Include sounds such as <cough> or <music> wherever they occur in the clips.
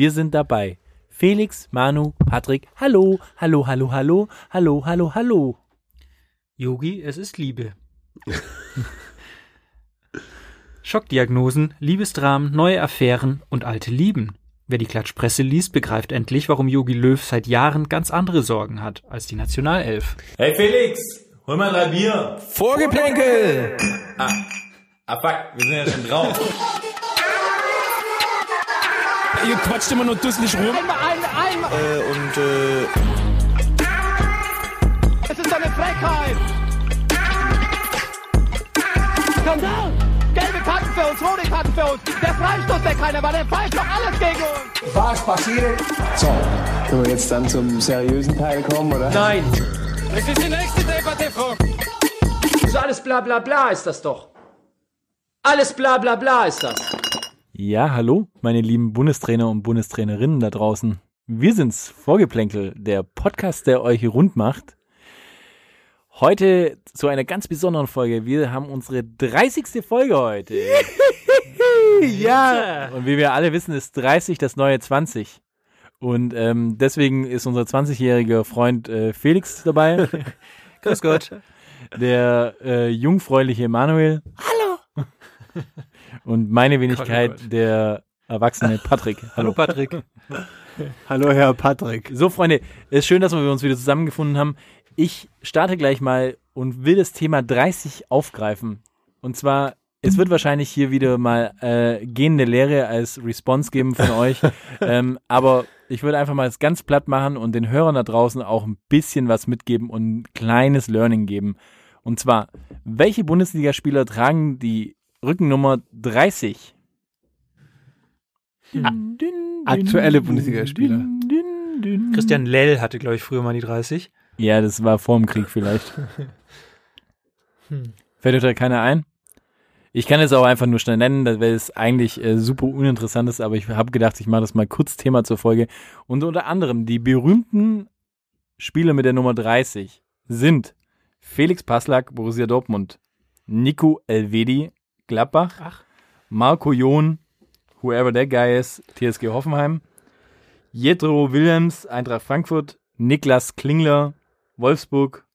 Wir sind dabei. Felix, Manu, Patrick, hallo, hallo, hallo, hallo, hallo, hallo, hallo. Yogi, es ist Liebe. Schockdiagnosen, Liebesdramen, neue Affären und alte Lieben. Wer die Klatschpresse liest, begreift endlich, warum Yogi Löw seit Jahren ganz andere Sorgen hat als die Nationalelf. Hey Felix, hol mal drei Bier. Vorgeplänkel! Ah, ah fuck, wir sind ja schon drauf. <laughs> Ihr quatscht immer nur dusselig rum. Einmal, einmal, einmal. Äh, und äh, Es ist eine Frechheit. Skandal. Gelbe Karten für uns, rote Karten für uns. Der Freistoß, der keiner war, der pfeift doch alles gegen uns. Was passiert? So, können wir jetzt dann zum seriösen Teil kommen, oder? Nein. das ist die nächste Debatte, Frau. So alles bla bla bla ist das doch. Alles bla bla bla ist das. Ja, hallo, meine lieben Bundestrainer und Bundestrainerinnen da draußen. Wir sind's, Vorgeplänkel, der Podcast, der euch rund macht. Heute zu einer ganz besonderen Folge. Wir haben unsere 30. Folge heute. ja. Und wie wir alle wissen, ist 30 das neue 20. Und ähm, deswegen ist unser 20-jähriger Freund äh, Felix dabei. <laughs> Grüß Gott. Der äh, jungfräuliche Manuel. Hallo. <laughs> Und meine Wenigkeit, Gott. der erwachsene Patrick. <laughs> Hallo Patrick. Hallo, Herr Patrick. So, Freunde, es ist schön, dass wir uns wieder zusammengefunden haben. Ich starte gleich mal und will das Thema 30 aufgreifen. Und zwar, es wird wahrscheinlich hier wieder mal äh, gehende Lehre als Response geben von euch. <laughs> ähm, aber ich würde einfach mal es ganz platt machen und den Hörern da draußen auch ein bisschen was mitgeben und ein kleines Learning geben. Und zwar, welche Bundesligaspieler tragen die Rückennummer 30? Aktuelle Bundesligaspieler. Christian Lell hatte, glaube ich, früher mal die 30. Ja, das war vor dem Krieg vielleicht. <laughs> Fällt euch da keiner ein? Ich kann es auch einfach nur schnell nennen, weil es eigentlich äh, super uninteressant ist, aber ich habe gedacht, ich mache das mal kurz Thema zur Folge. Und unter anderem die berühmten Spieler mit der Nummer 30 sind Felix Passlack, Borussia Dortmund, Nico Elvedi, Gladbach, Ach. Marco John, whoever that guy is, TSG Hoffenheim, Jetro Williams, Eintracht Frankfurt, Niklas Klingler, Wolfsburg.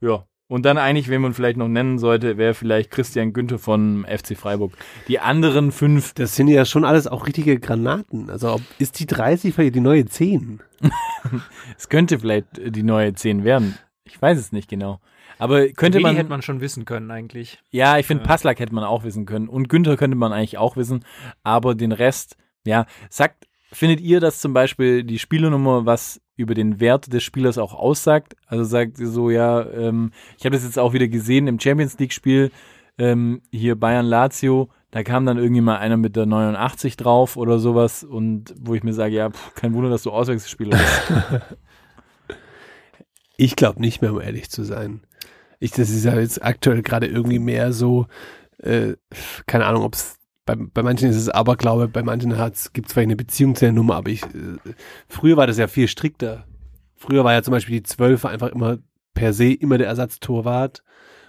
Ja, und dann eigentlich, wen man vielleicht noch nennen sollte, wäre vielleicht Christian Günther von FC Freiburg. Die anderen fünf, Das sind ja schon alles auch richtige Granaten. Also ob, ist die 30 vielleicht die neue 10? <laughs> es könnte vielleicht die neue 10 werden. Ich weiß es nicht genau. Aber könnte man, hätte man schon wissen können eigentlich. ja, ich finde Passlack hätte man auch wissen können. Und Günther könnte man eigentlich auch wissen. Aber den Rest, ja, sagt, findet ihr, dass zum Beispiel die Spielernummer was über den Wert des Spielers auch aussagt? Also sagt ihr so, ja, ähm, ich habe das jetzt auch wieder gesehen im Champions League Spiel, ähm, hier Bayern Lazio, da kam dann irgendwie mal einer mit der 89 drauf oder sowas und wo ich mir sage, ja, pff, kein Wunder, dass du Auswechselspieler bist. <laughs> Ich glaube nicht mehr, um ehrlich zu sein. Ich, das ist ja jetzt aktuell gerade irgendwie mehr so, äh, keine Ahnung, ob es bei, bei manchen ist es Aberglaube, bei manchen gibt es vielleicht eine Beziehung zu der Nummer, aber ich, äh, früher war das ja viel strikter. Früher war ja zum Beispiel die 12 einfach immer per se immer der Ersatztorwart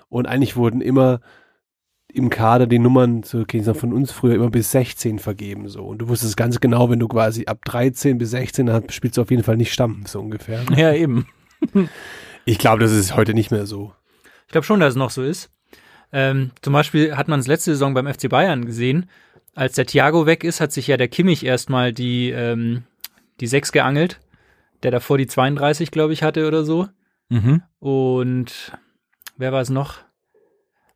und eigentlich wurden immer im Kader die Nummern, so kenne ich noch von uns früher, immer bis 16 vergeben so. Und du wusstest ganz genau, wenn du quasi ab 13 bis 16 dann spielst du auf jeden Fall nicht Stamm, so ungefähr. ja, eben. Ich glaube, das ist heute nicht mehr so. Ich glaube schon, dass es noch so ist. Ähm, zum Beispiel hat man es letzte Saison beim FC Bayern gesehen. Als der Thiago weg ist, hat sich ja der Kimmich erstmal die, ähm, die 6 geangelt, der davor die 32, glaube ich, hatte oder so. Mhm. Und wer war es noch?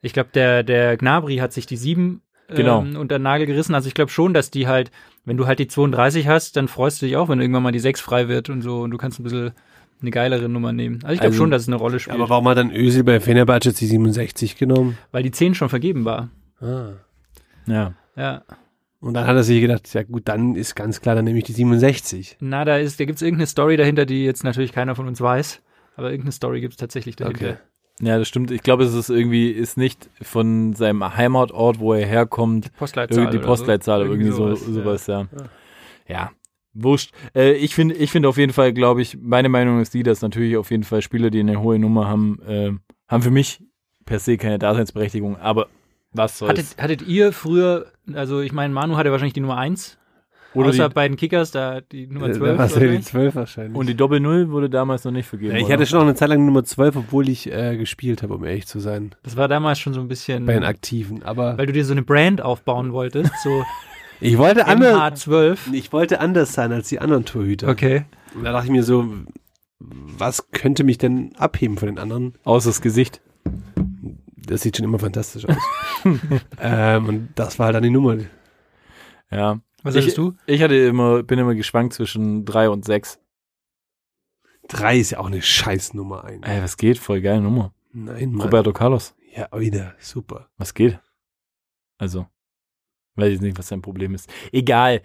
Ich glaube, der, der Gnabry hat sich die 7 Genau. ähm, unter den Nagel gerissen. Also ich glaube schon, dass die halt, wenn du halt die 32 hast, dann freust du dich auch, wenn irgendwann mal die 6 frei wird und so und du kannst ein bisschen eine geilere Nummer nehmen. Also ich glaube Also- schon, dass es eine Rolle spielt, Aber warum hat dann Özil bei Fenerbahce die 67 genommen? weil die 10 schon vergeben war. Ah. Ja. Ja. Und dann hat er sich gedacht, ja gut, dann ist ganz klar, dann nehme ich die 67. Na, da ist, da gibt's irgendeine Story dahinter, die jetzt natürlich keiner von uns weiß. Aber irgendeine Story gibt's tatsächlich dahinter. Okay. Ja, das stimmt. Ich glaube, es ist irgendwie, ist nicht von seinem Heimatort, wo er herkommt, Postleitzahl. irgendwie die oder Postleitzahl oder irgendwie so, sowas, ja. Ja. Wurscht. Äh, ich finde, ich finde auf jeden Fall, glaube ich, meine Meinung ist die, dass natürlich auf jeden Fall Spieler, die eine hohe Nummer haben, äh, haben für mich per se keine Daseinsberechtigung, aber was soll's. Hattet, hattet ihr früher, also ich meine, Manu hatte wahrscheinlich die Nummer 1. Oder Außer die, bei den Kickers, da die Nummer Äh, 12. Da warst du ja die wahrscheinlich. 12 wahrscheinlich. und die Doppel-Null wurde damals noch nicht vergeben. ja, ich oder? hatte schon noch eine Zeit lang Nummer 12, obwohl ich äh, gespielt habe, um ehrlich zu sein. das war damals schon so ein bisschen, Bei den Aktiven. Aber weil du dir so eine Brand aufbauen wolltest, so <laughs> ich wollte anders. MH12. Ich wollte anders sein als die anderen Torhüter. Okay. Und da dachte ich mir so, was könnte mich denn abheben von den anderen? Außer das Gesicht. Das sieht schon immer fantastisch aus. <laughs> ähm, und das war halt dann die Nummer. Ja. Was ich, hattest du? Ich hatte immer, bin immer geschwankt zwischen drei und sechs. Drei ist ja auch eine scheiß Nummer ein. Ey, was geht? Voll geile Nummer. Nein, Mann. Roberto Carlos. Ja, wieder. Super. Was geht? Also, weiß ich nicht, was sein Problem ist. Egal.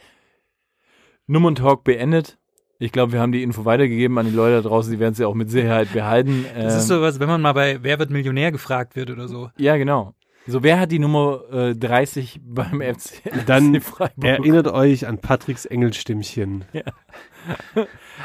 Nummern-Talk beendet. Ich glaube, wir haben die Info weitergegeben an die Leute da draußen. Die werden sie auch mit Sicherheit behalten. Das Ähm, ist sowas, wenn man mal bei Wer wird Millionär gefragt wird oder so. Ja, genau. So, wer hat die Nummer äh, 30 beim <laughs> FC, Dann? Erinnert euch an Patricks Engelstimmchen.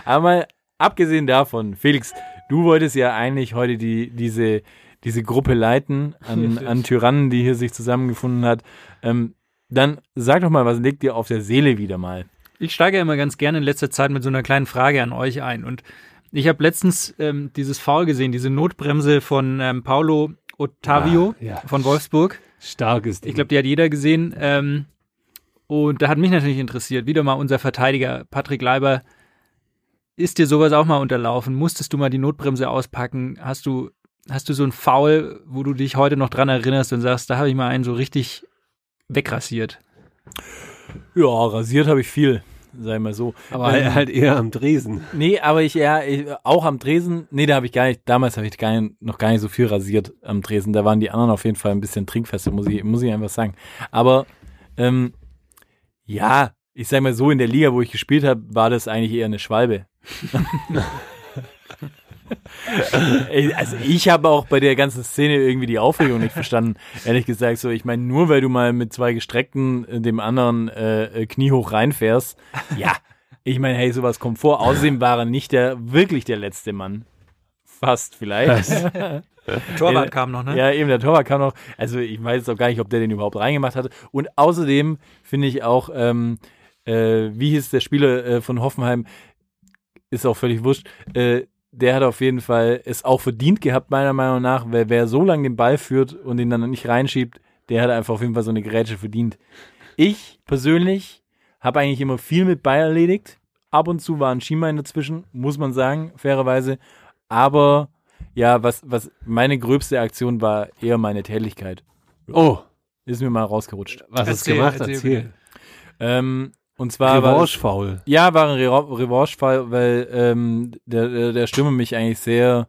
Aber <laughs> mal abgesehen davon, Felix, du wolltest ja eigentlich heute die, diese, diese Gruppe leiten an, an Tyrannen, die hier sich zusammengefunden hat. Ähm, dann sag doch mal, was liegt dir auf der Seele wieder mal? Ich steige ja immer ganz gerne in letzter Zeit mit so einer kleinen Frage an euch ein. Und ich habe letztens ähm, dieses Foul gesehen, diese Notbremse von ähm, Paulo Ottavio Ah, ja. von Wolfsburg. Starkes Ding. Ich glaube, die hat jeder gesehen. Ähm, und da hat mich natürlich interessiert, wieder mal unser Verteidiger Patrick Leiber. Ist dir sowas auch mal unterlaufen? Musstest du mal die Notbremse auspacken? Hast du, hast du so ein Foul, wo du dich heute noch dran erinnerst und sagst, da habe ich mal einen so richtig wegrasiert? Ja, rasiert habe ich viel, sei mal so. aber Ähm, halt eher am Dresen. Nee, aber ich eher, ich, auch am Tresen, nee, da habe ich gar nicht, damals habe ich gar nicht, noch gar nicht so viel rasiert am Tresen. Da waren die anderen auf jeden Fall ein bisschen trinkfester, muss ich, muss ich einfach sagen. Aber, ähm, ja, ich sag mal so, in der Liga, wo ich gespielt habe, war das eigentlich eher eine Schwalbe. <laughs> <laughs> Also ich habe auch bei der ganzen Szene irgendwie die Aufregung nicht verstanden. Ehrlich gesagt, so ich meine, nur weil du mal mit zwei gestreckten äh, dem anderen äh, äh, Knie hoch reinfährst, ja, ich meine, hey, sowas kommt vor. Außerdem war er nicht der wirklich der letzte Mann. Fast vielleicht. Torwart Ja, kam noch, ne? Ja, eben, der Torwart kam noch. Also ich weiß jetzt auch gar nicht, ob der den überhaupt reingemacht hatte. Und außerdem finde ich auch, ähm, äh, wie hieß der Spieler äh, von Hoffenheim, ist auch völlig wurscht, äh, der hat auf jeden Fall es auch verdient gehabt, meiner Meinung nach, weil wer so lange den Ball führt und ihn dann nicht reinschiebt, der hat einfach auf jeden Fall so eine Grätsche verdient. Ich persönlich habe eigentlich immer viel mit Ball erledigt. Ab und zu war ein Schienbein dazwischen, muss man sagen, fairerweise. Aber ja, was, was meine gröbste Aktion war eher meine Tätigkeit. Oh, Ist mir mal rausgerutscht. was hast du gemacht? erzähl Erzähl. Ähm, und zwar war Revanche-Foul. ja, war ein Re Revanche-Fall, weil ähm, der, der, der Stürmer mich eigentlich sehr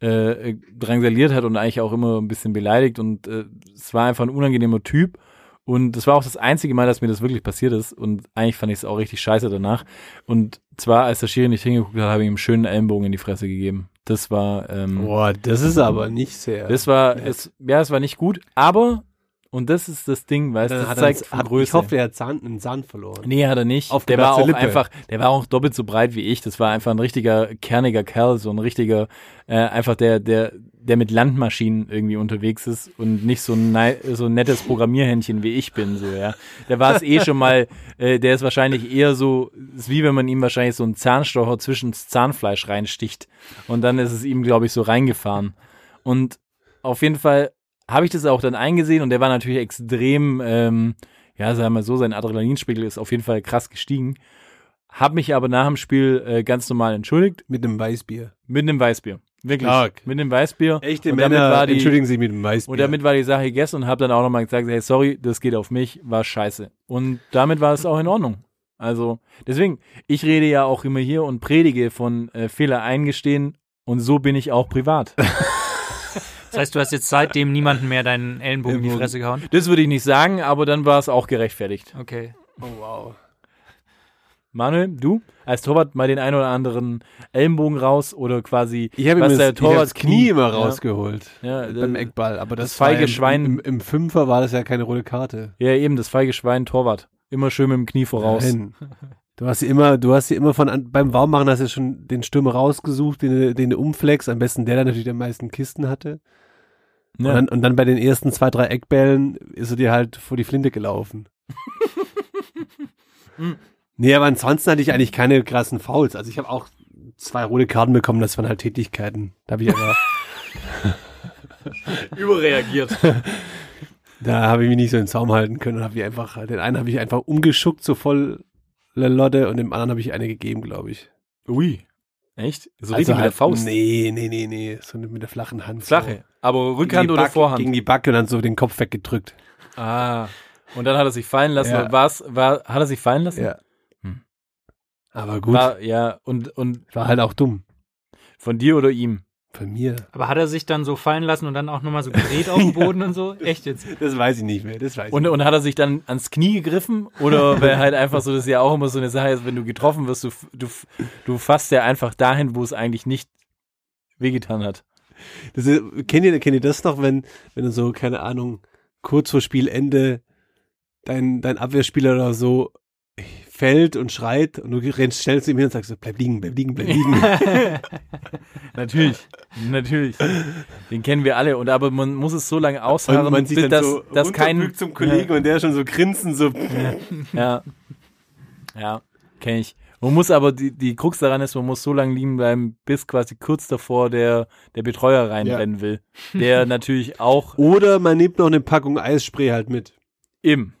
äh, drangsaliert hat und eigentlich auch immer ein bisschen beleidigt und äh, es war einfach ein unangenehmer Typ und das war auch das einzige Mal, dass mir das wirklich passiert ist und eigentlich fand ich es auch richtig scheiße danach und zwar, als der Schiri nicht hingeguckt hat, habe ich ihm einen schönen Ellenbogen in die Fresse gegeben. Das war ähm, Boah, das ist aber nicht sehr. das war, es, ja, es war nicht gut, aber, und das ist das Ding, weißt du, das hat zeigt hat, Größe. Ich hoffe, er hat Zahn, einen Zahn verloren. Nee, hat er nicht. Auf der war auch Lippe. einfach, der war auch doppelt so breit wie ich. Das war einfach ein richtiger, kerniger Kerl, so ein richtiger, äh, einfach der, der, der mit Landmaschinen irgendwie unterwegs ist und nicht so ein, so ein nettes Programmierhändchen wie ich bin, so, ja. Der war es eh <laughs> schon mal, äh, der ist wahrscheinlich eher so, ist wie wenn man ihm wahrscheinlich so einen Zahnstocher zwischen das Zahnfleisch reinsticht. Und dann ist es ihm, glaube ich, so reingefahren. Und auf jeden Fall habe ich das auch dann eingesehen und der war natürlich extrem, ähm, ja, sagen wir so, sein Adrenalinspiegel ist auf jeden Fall krass gestiegen. Hab mich aber nach dem Spiel äh, ganz normal entschuldigt Mit einem Weißbier. mit einem Weißbier. Wirklich. Stark. Mit einem Weißbier. Echte und damit Männer war die, entschuldigen sich mit einem Weißbier. Und damit war die Sache gegessen und habe dann auch nochmal gesagt, hey, sorry, das geht auf mich, war scheiße. Und damit war es auch in Ordnung. Also, deswegen, ich rede ja auch immer hier und predige von äh, Fehler eingestehen und so bin ich auch privat. <laughs> Das heißt, du hast jetzt seitdem niemanden mehr deinen Ellenbogen in die. Fresse gehauen? Das würde ich nicht sagen, aber dann war es auch gerechtfertigt. Okay. oh, wow. Manuel, du als Torwart mal den einen oder anderen Ellenbogen raus oder quasi Ich habe der hab das Knie immer ja. rausgeholt. Ja, beim das- Eckball. Aber das, das feige ja im- Schwein- Im, Im Fünfer war das ja keine rote Karte. Ja, eben, das feige Schwein Torwart. Immer schön mit dem Knie voraus. Nein. Du hast sie immer, du hast sie immer von an, beim Warmmachen hast du schon den Stürmer rausgesucht, den, du- den du umflex, am besten der, der natürlich am meisten Kisten hatte. Und, Ja. dann, und dann bei den ersten zwei, drei Eckbällen ist er dir halt vor die Flinte gelaufen. <laughs> Nee, aber ansonsten hatte ich eigentlich keine krassen Fouls. Also ich habe auch zwei rote Karten bekommen, das waren halt Tätigkeiten. Da habe ich aber, <laughs> <laughs> Überreagiert. da habe ich mich nicht so in den Zaum halten können und habe ich einfach, den einen habe ich einfach umgeschuckt, so voll Lotte und dem anderen habe ich eine gegeben, glaube ich. Ui. Echt? So Also richtig mit der Faust. Nee, nee, nee, nee, so mit der flachen Hand. Flache. Aber. Rückhand oder Backe- Vorhand? Gegen die Backe und dann so den Kopf weggedrückt. ah. Und dann hat er sich fallen lassen. Ja. War's, war, hat er sich fallen lassen? Ja. Hm. Aber gut, war, War, ja, und, und halt auch dumm. von dir oder ihm? Von mir. Aber hat er sich dann so fallen lassen und dann auch nochmal so gedreht <laughs> auf dem Boden und so? Echt jetzt? Das weiß ich nicht mehr. Das weiß Und, ich und hat er sich dann ans Knie gegriffen? Oder weil halt einfach so, das ist ja auch immer so eine Sache ist, wenn du getroffen wirst, du, du, du fasst ja einfach dahin, wo es eigentlich nicht wehgetan hat. Das ist, kennt, ihr, kennt ihr das noch, wenn, wenn du so, keine Ahnung, kurz vor Spielende dein, dein Abwehrspieler oder so fällt und schreit und du rennst schnell zu ihm hin und sagst so, bleib liegen, bleib liegen, bleib liegen. <laughs> Natürlich, natürlich. Den kennen wir alle. Und aber man muss es so lange ausharren, und man sieht bis das, so das kein zum Kollegen und der schon so grinsen, so. Ja. Ja, kenne ich. Man muss aber, die, die Krux daran ist, man muss so lange liegen bleiben, bis quasi kurz davor der, der Betreuer reinrennen will. Der <laughs> natürlich auch Oder man nimmt noch eine Packung Eisspray halt mit. im,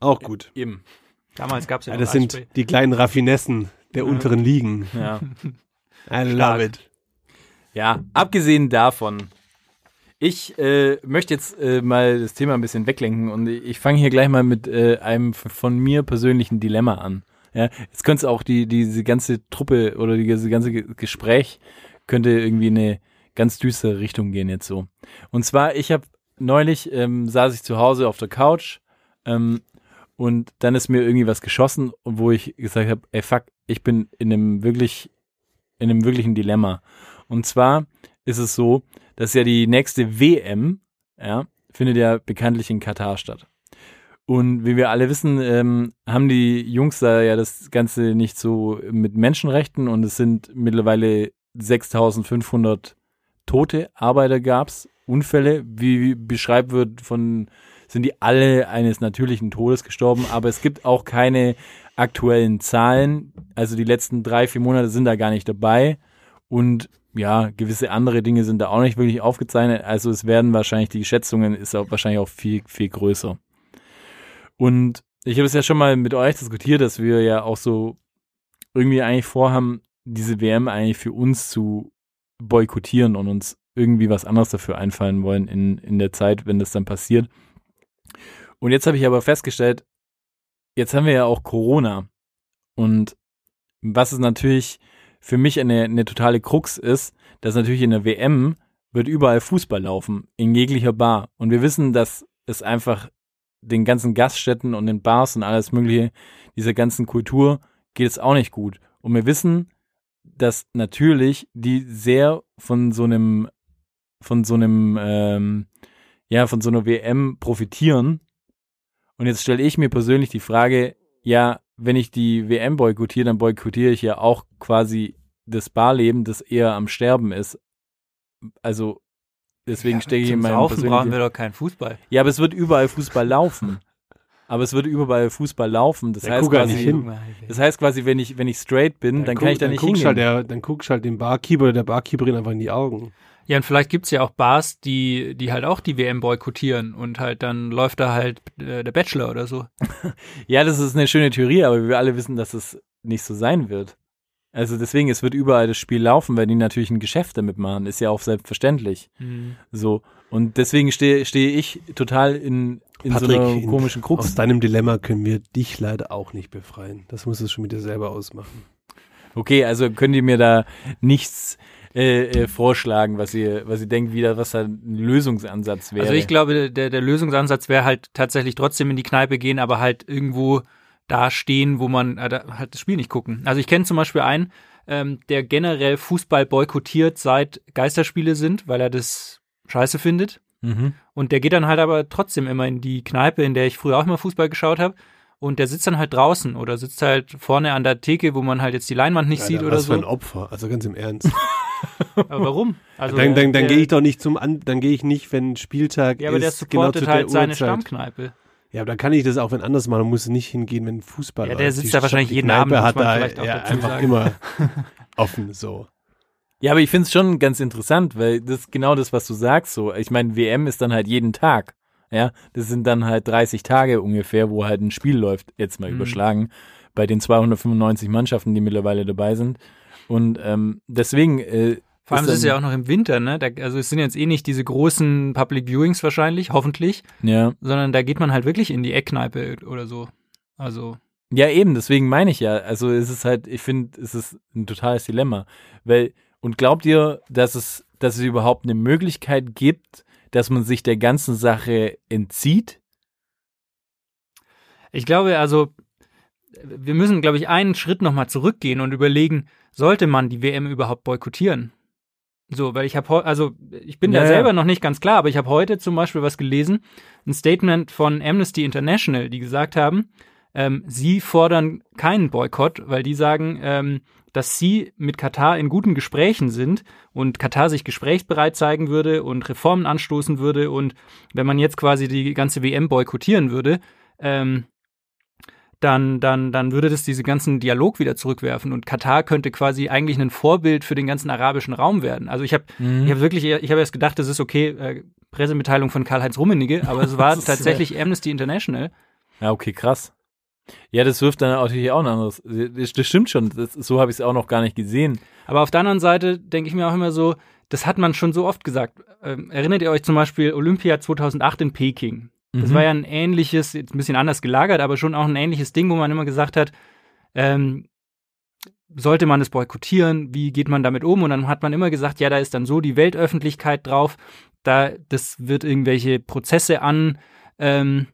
Auch gut. im, Damals gab es ja, Ja, noch das sind Eisspray. die kleinen Raffinessen der unteren Ligen. ja. <laughs> I love it. Ja, abgesehen davon, ich äh, möchte jetzt äh, mal das Thema ein bisschen weglenken und ich fange hier gleich mal mit äh, einem von mir persönlichen Dilemma an. Ja, jetzt könnte es auch die diese ganze Truppe oder die, diese ganze Ge- Gespräch könnte irgendwie in eine ganz düstere Richtung gehen jetzt so. Und zwar, ich habe neulich ähm, saß ich zu Hause auf der Couch ähm, und dann ist mir irgendwie was geschossen, wo ich gesagt habe, ey fuck, ich bin in einem wirklich in einem wirklichen Dilemma. Und zwar ist es so, dass ja die nächste WM, ja, findet ja bekanntlich in Katar statt. Und wie wir alle wissen, ähm, haben die Jungs da ja das Ganze nicht so mit Menschenrechten und es sind mittlerweile 6500 tote Arbeiter gab's, Unfälle, wie beschreibt wird von, sind die alle eines natürlichen Todes gestorben, aber es gibt auch keine aktuellen Zahlen, also die letzten drei, vier Monate sind da gar nicht dabei und ja, gewisse andere Dinge sind da auch nicht wirklich aufgezeichnet. Also es werden wahrscheinlich, die Schätzungen ist auch wahrscheinlich auch viel, viel größer. Und ich habe es ja schon mal mit euch diskutiert, dass wir ja auch so irgendwie eigentlich vorhaben, diese WM eigentlich für uns zu boykottieren und uns irgendwie was anderes dafür einfallen wollen in, in der Zeit, wenn das dann passiert. Und jetzt habe ich aber festgestellt, jetzt haben wir ja auch Corona. Und was es natürlich für mich eine, eine totale Krux ist, dass natürlich in der WM wird überall Fußball laufen, in jeglicher Bar. Und wir wissen, dass es einfach den ganzen Gaststätten und den Bars und alles mögliche, dieser ganzen Kultur geht es auch nicht gut. Und wir wissen, dass natürlich die sehr von so einem, von so einem, ähm, ja, von so einer WM profitieren. Und jetzt stelle ich mir persönlich die Frage, ja, wenn ich die WM boykottiere, dann boykottiere ich ja auch quasi das Barleben, das eher am Sterben ist. Also deswegen stecke ich in Zum meinem Saufen brauchen wir doch keinen Fußball. ja, aber es wird überall Fußball laufen. Aber es wird überall Fußball laufen. Das heißt quasi, nicht hin. das heißt quasi, wenn ich, wenn ich straight bin, dann, kann ich da nicht hingehen. Halt der, dann guckst halt dem Barkeeper oder der Barkeeperin einfach in die Augen. Ja, und vielleicht gibt's ja auch Bars, die, die halt auch die WM boykottieren und halt dann läuft da halt äh, der Bachelor oder so. <laughs> ja, das ist eine schöne Theorie, aber wir alle wissen, dass es nicht so sein wird. Also deswegen, es wird überall das Spiel laufen, weil die natürlich ein Geschäft damit machen. Ist ja auch selbstverständlich. So. Und deswegen stehe stehe ich total in, in so einer in- komischen Krux. Aus deinem Dilemma können wir dich leider auch nicht befreien. Das musst du schon mit dir selber ausmachen. Okay, also könnt ihr mir da nichts äh, äh, vorschlagen, was ihr, was ihr denkt, wieder, was da ein Lösungsansatz wäre. Also ich glaube, der, der Lösungsansatz wäre halt tatsächlich trotzdem in die Kneipe gehen, aber halt irgendwo da stehen, wo man äh, da halt das Spiel nicht gucken. Also ich kenne zum Beispiel einen, ähm, der generell Fußball boykottiert, seit Geisterspiele sind, weil er das scheiße findet. Mhm. Und der geht dann halt aber trotzdem immer in die Kneipe, in der ich früher auch immer Fußball geschaut habe. Und der sitzt dann halt draußen oder sitzt halt vorne an der Theke, wo man halt jetzt die Leinwand nicht sieht Alter, oder was für ein so. Opfer. Also ganz im Ernst. <laughs> Aber warum? Also dann dann, dann gehe ich doch nicht zum An dann gehe ich nicht, wenn Spieltag Ja, aber der ist, genau supportet der halt seine. Stammkneipe. Ja, aber da kann ich das auch wenn anders machen. Man muss nicht hingehen, wenn Fußball Ja, der läuft. sitzt Die da wahrscheinlich jeden Kneipe Abend, hat da vielleicht auch ja, dazu einfach sagen. immer <laughs> offen so. Ja, aber ich finde es schon ganz interessant, weil das ist genau das, was du sagst. So, ich meine, WM ist dann halt jeden Tag. Ja, das sind dann halt 30 Tage ungefähr, wo halt ein Spiel läuft, jetzt mal Mhm. überschlagen, bei den 295 Mannschaften, die mittlerweile dabei sind. Und ähm, deswegen äh, Vor allem ist es ja auch noch im Winter, ne? Da, also es sind jetzt eh nicht diese großen Public Viewings wahrscheinlich, hoffentlich, ja. sondern da geht man halt wirklich in die Eckkneipe oder so. Also, Ja, eben, deswegen meine ich ja. Also es ist halt, ich finde, es ist ein totales Dilemma. Weil, und glaubt ihr, dass es, dass es überhaupt eine Möglichkeit gibt, dass man sich der ganzen Sache entzieht? ich glaube, also wir müssen, glaube ich, einen Schritt nochmal zurückgehen und überlegen, sollte man die WM überhaupt boykottieren? So, weil ich habe also ich bin Ja, da ja. selber noch nicht ganz klar, aber ich habe heute zum Beispiel was gelesen, ein Statement von Amnesty International, die gesagt haben, ähm, sie fordern keinen Boykott, weil die sagen, ähm, dass sie mit Katar in guten Gesprächen sind und Katar sich gesprächsbereit zeigen würde und Reformen anstoßen würde und wenn man jetzt quasi die ganze WM boykottieren würde, ähm, dann, dann, dann würde das diese ganzen Dialog wieder zurückwerfen und Katar könnte quasi eigentlich ein Vorbild für den ganzen arabischen Raum werden. Also ich habe ich habe wirklich, ich habe erst gedacht, das ist okay, äh, Pressemitteilung von Karl-Heinz Rummenigge, aber es war <laughs> tatsächlich Amnesty International. Ja, okay, krass. Ja, das wirft dann natürlich auch ein anderes. Das, das stimmt schon. Das, so habe ich es auch noch gar nicht gesehen. Aber auf der anderen Seite denke ich mir auch immer so, das hat man schon so oft gesagt. Ähm, erinnert ihr euch zum Beispiel Olympia 2008 in Peking? Das Mhm. war ja ein ähnliches, jetzt ein bisschen anders gelagert, aber schon auch ein ähnliches Ding, wo man immer gesagt hat, ähm, sollte man es boykottieren? Wie geht man damit um? Und dann hat man immer gesagt, ja, da ist dann so die Weltöffentlichkeit drauf, da das wird irgendwelche Prozesse an ähm,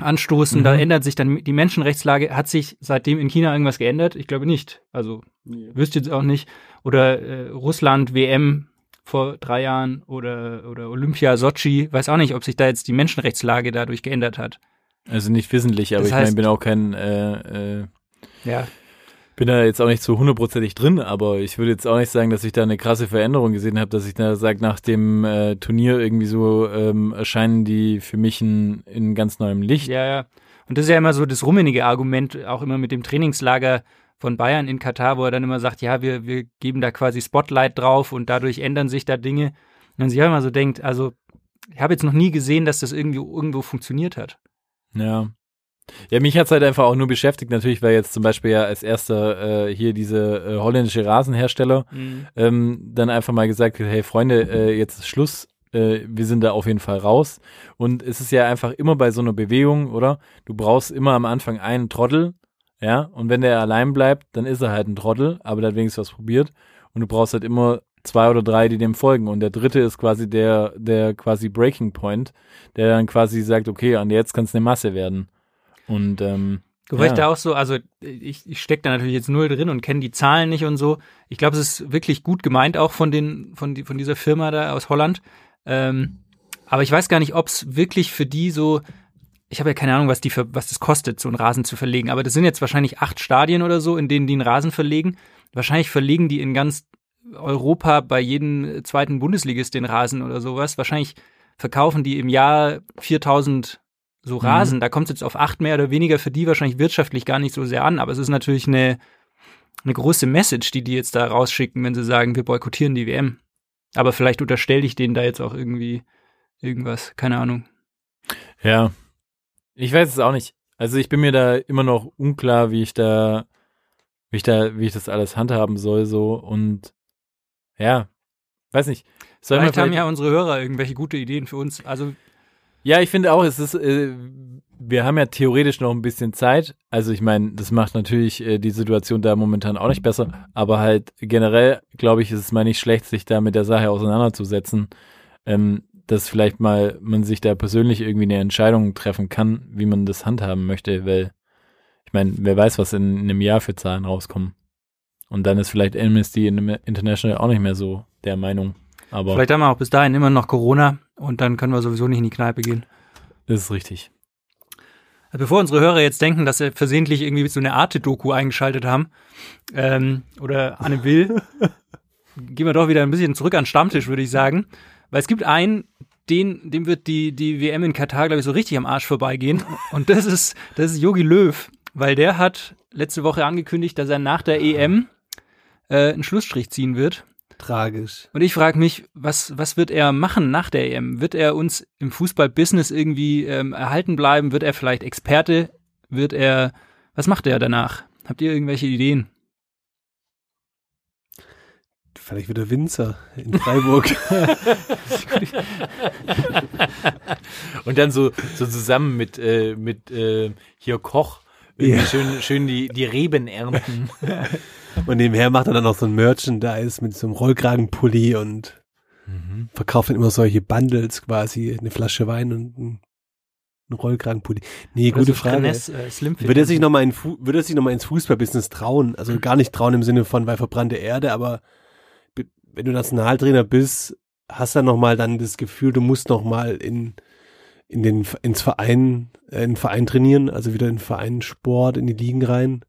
anstoßen, da Mhm. ändert sich dann die Menschenrechtslage. Hat sich seitdem in China irgendwas geändert? Ich glaube nicht. Also wüsste jetzt auch nicht. Oder äh, Russland WM vor drei Jahren oder oder Olympia Sochi, weiß auch nicht, ob sich da jetzt die Menschenrechtslage dadurch geändert hat. Also nicht wissentlich, aber Das ich meine, bin auch kein, äh, äh, Ja, bin da jetzt auch nicht so hundertprozentig drin, aber ich würde jetzt auch nicht sagen, dass ich da eine krasse Veränderung gesehen habe, dass ich da sage, nach dem äh, Turnier irgendwie so ähm, erscheinen die für mich in, in ganz neuem Licht. Ja, ja. Und das ist ja immer so das rummenige Argument, auch immer mit dem Trainingslager von Bayern in Katar, wo er dann immer sagt, ja, wir, wir geben da quasi Spotlight drauf und dadurch ändern sich da Dinge. Und man sich auch immer so denkt, also ich habe jetzt noch nie gesehen, dass das irgendwie irgendwo funktioniert hat. Ja. Ja, mich hat's halt einfach auch nur beschäftigt, natürlich, weil jetzt zum Beispiel ja als erster äh, hier diese äh, holländische Rasenhersteller ähm, dann einfach mal gesagt hat, hey Freunde, äh, jetzt ist Schluss, äh, wir sind da auf jeden Fall raus. Und es ist ja einfach immer bei so einer Bewegung, oder? Du brauchst immer am Anfang einen Trottel, ja, und wenn der allein bleibt, dann ist er halt ein Trottel, aber der hat wenigstens was probiert. Und du brauchst halt immer zwei oder drei, die dem folgen. Und der dritte ist quasi der, der quasi Breaking Point, der dann quasi sagt, okay, und jetzt kann es eine Masse werden. Und ähm, Wobei Ja. ich da auch so, also ich, ich stecke da natürlich jetzt null drin und kenne die Zahlen nicht und so. Ich glaube, es ist wirklich gut gemeint auch von den, von, die, von dieser Firma da aus Holland. Ähm, aber ich weiß gar nicht, ob es wirklich für die so, ich habe ja keine Ahnung, was die für, was das kostet, so einen Rasen zu verlegen. Aber das sind jetzt wahrscheinlich acht Stadien oder so, in denen die einen Rasen verlegen. Wahrscheinlich verlegen die in ganz Europa bei jedem zweiten Bundesligist den Rasen oder sowas. Wahrscheinlich verkaufen die im Jahr 4000 so Mhm. Rasen. Da kommt es jetzt auf acht mehr oder weniger für die wahrscheinlich wirtschaftlich gar nicht so sehr an. Aber es ist natürlich eine, eine große Message, die die jetzt da rausschicken, wenn sie sagen, wir boykottieren die WM. Aber vielleicht unterstelle ich denen da jetzt auch irgendwie irgendwas. Keine Ahnung. Ja. Ich weiß es auch nicht. Also ich bin mir da immer noch unklar, wie ich da, wie ich da, wie ich das alles handhaben soll, so und ja, weiß nicht. Soll man Vielleicht haben vielleicht- ja unsere Hörer irgendwelche gute Ideen für uns. Also Ja, ich finde auch, es ist, äh, wir haben ja theoretisch noch ein bisschen Zeit. Also ich meine, das macht natürlich äh, die Situation da momentan auch nicht besser, aber halt generell, glaube ich, ist es mal nicht schlecht, sich da mit der Sache auseinanderzusetzen, ähm, dass vielleicht mal man sich da persönlich irgendwie eine Entscheidung treffen kann, wie man das handhaben möchte, weil ich meine, wer weiß, was in, einem Jahr für Zahlen rauskommen. Und dann ist vielleicht Amnesty International auch nicht mehr so der Meinung. Aber vielleicht haben wir auch bis dahin immer noch Corona und dann können wir sowieso nicht in die Kneipe gehen. das ist richtig. Bevor unsere Hörer jetzt denken, dass sie versehentlich irgendwie so eine Arte-Doku eingeschaltet haben, ähm, oder Anne Will, <laughs> gehen wir doch wieder ein bisschen zurück an den Stammtisch, würde ich sagen. Weil es gibt einen, den, dem wird die, die WM in Katar, glaube ich, so richtig am Arsch vorbeigehen. Und das ist, das ist Yogi Löw, weil der hat letzte Woche angekündigt, dass er nach der EM äh, einen Schlussstrich ziehen wird. Tragisch. Und ich frage mich, was, was wird er machen nach der EM? Wird er uns im Fußball-Business irgendwie ähm, erhalten bleiben? Wird er vielleicht Experte? Wird er, was macht er danach? Habt ihr irgendwelche Ideen? Vielleicht wieder Winzer in Freiburg. <laughs> Und dann so, so zusammen mit, äh, mit äh, hier Koch. Ja. Schön, schön die, die Reben ernten. <laughs> und nebenher macht er dann noch so ein Merchandise mit so einem Rollkragenpulli und verkauft dann immer solche Bundles quasi, eine Flasche Wein und ein, ein Rollkragenpulli. Nee, Oder gute so Frage. Trenes, äh. Würde er sich nochmal in, Fu- würde sich noch mal ins Fußballbusiness trauen? Also gar nicht trauen im Sinne von, weil verbrannte Erde, aber be- wenn du Nationaltrainer bist, hast du nochmal dann das Gefühl, du musst nochmal in, in den, ins Verein, äh, in den Verein trainieren, also wieder in den Verein Sport, in die Ligen rein.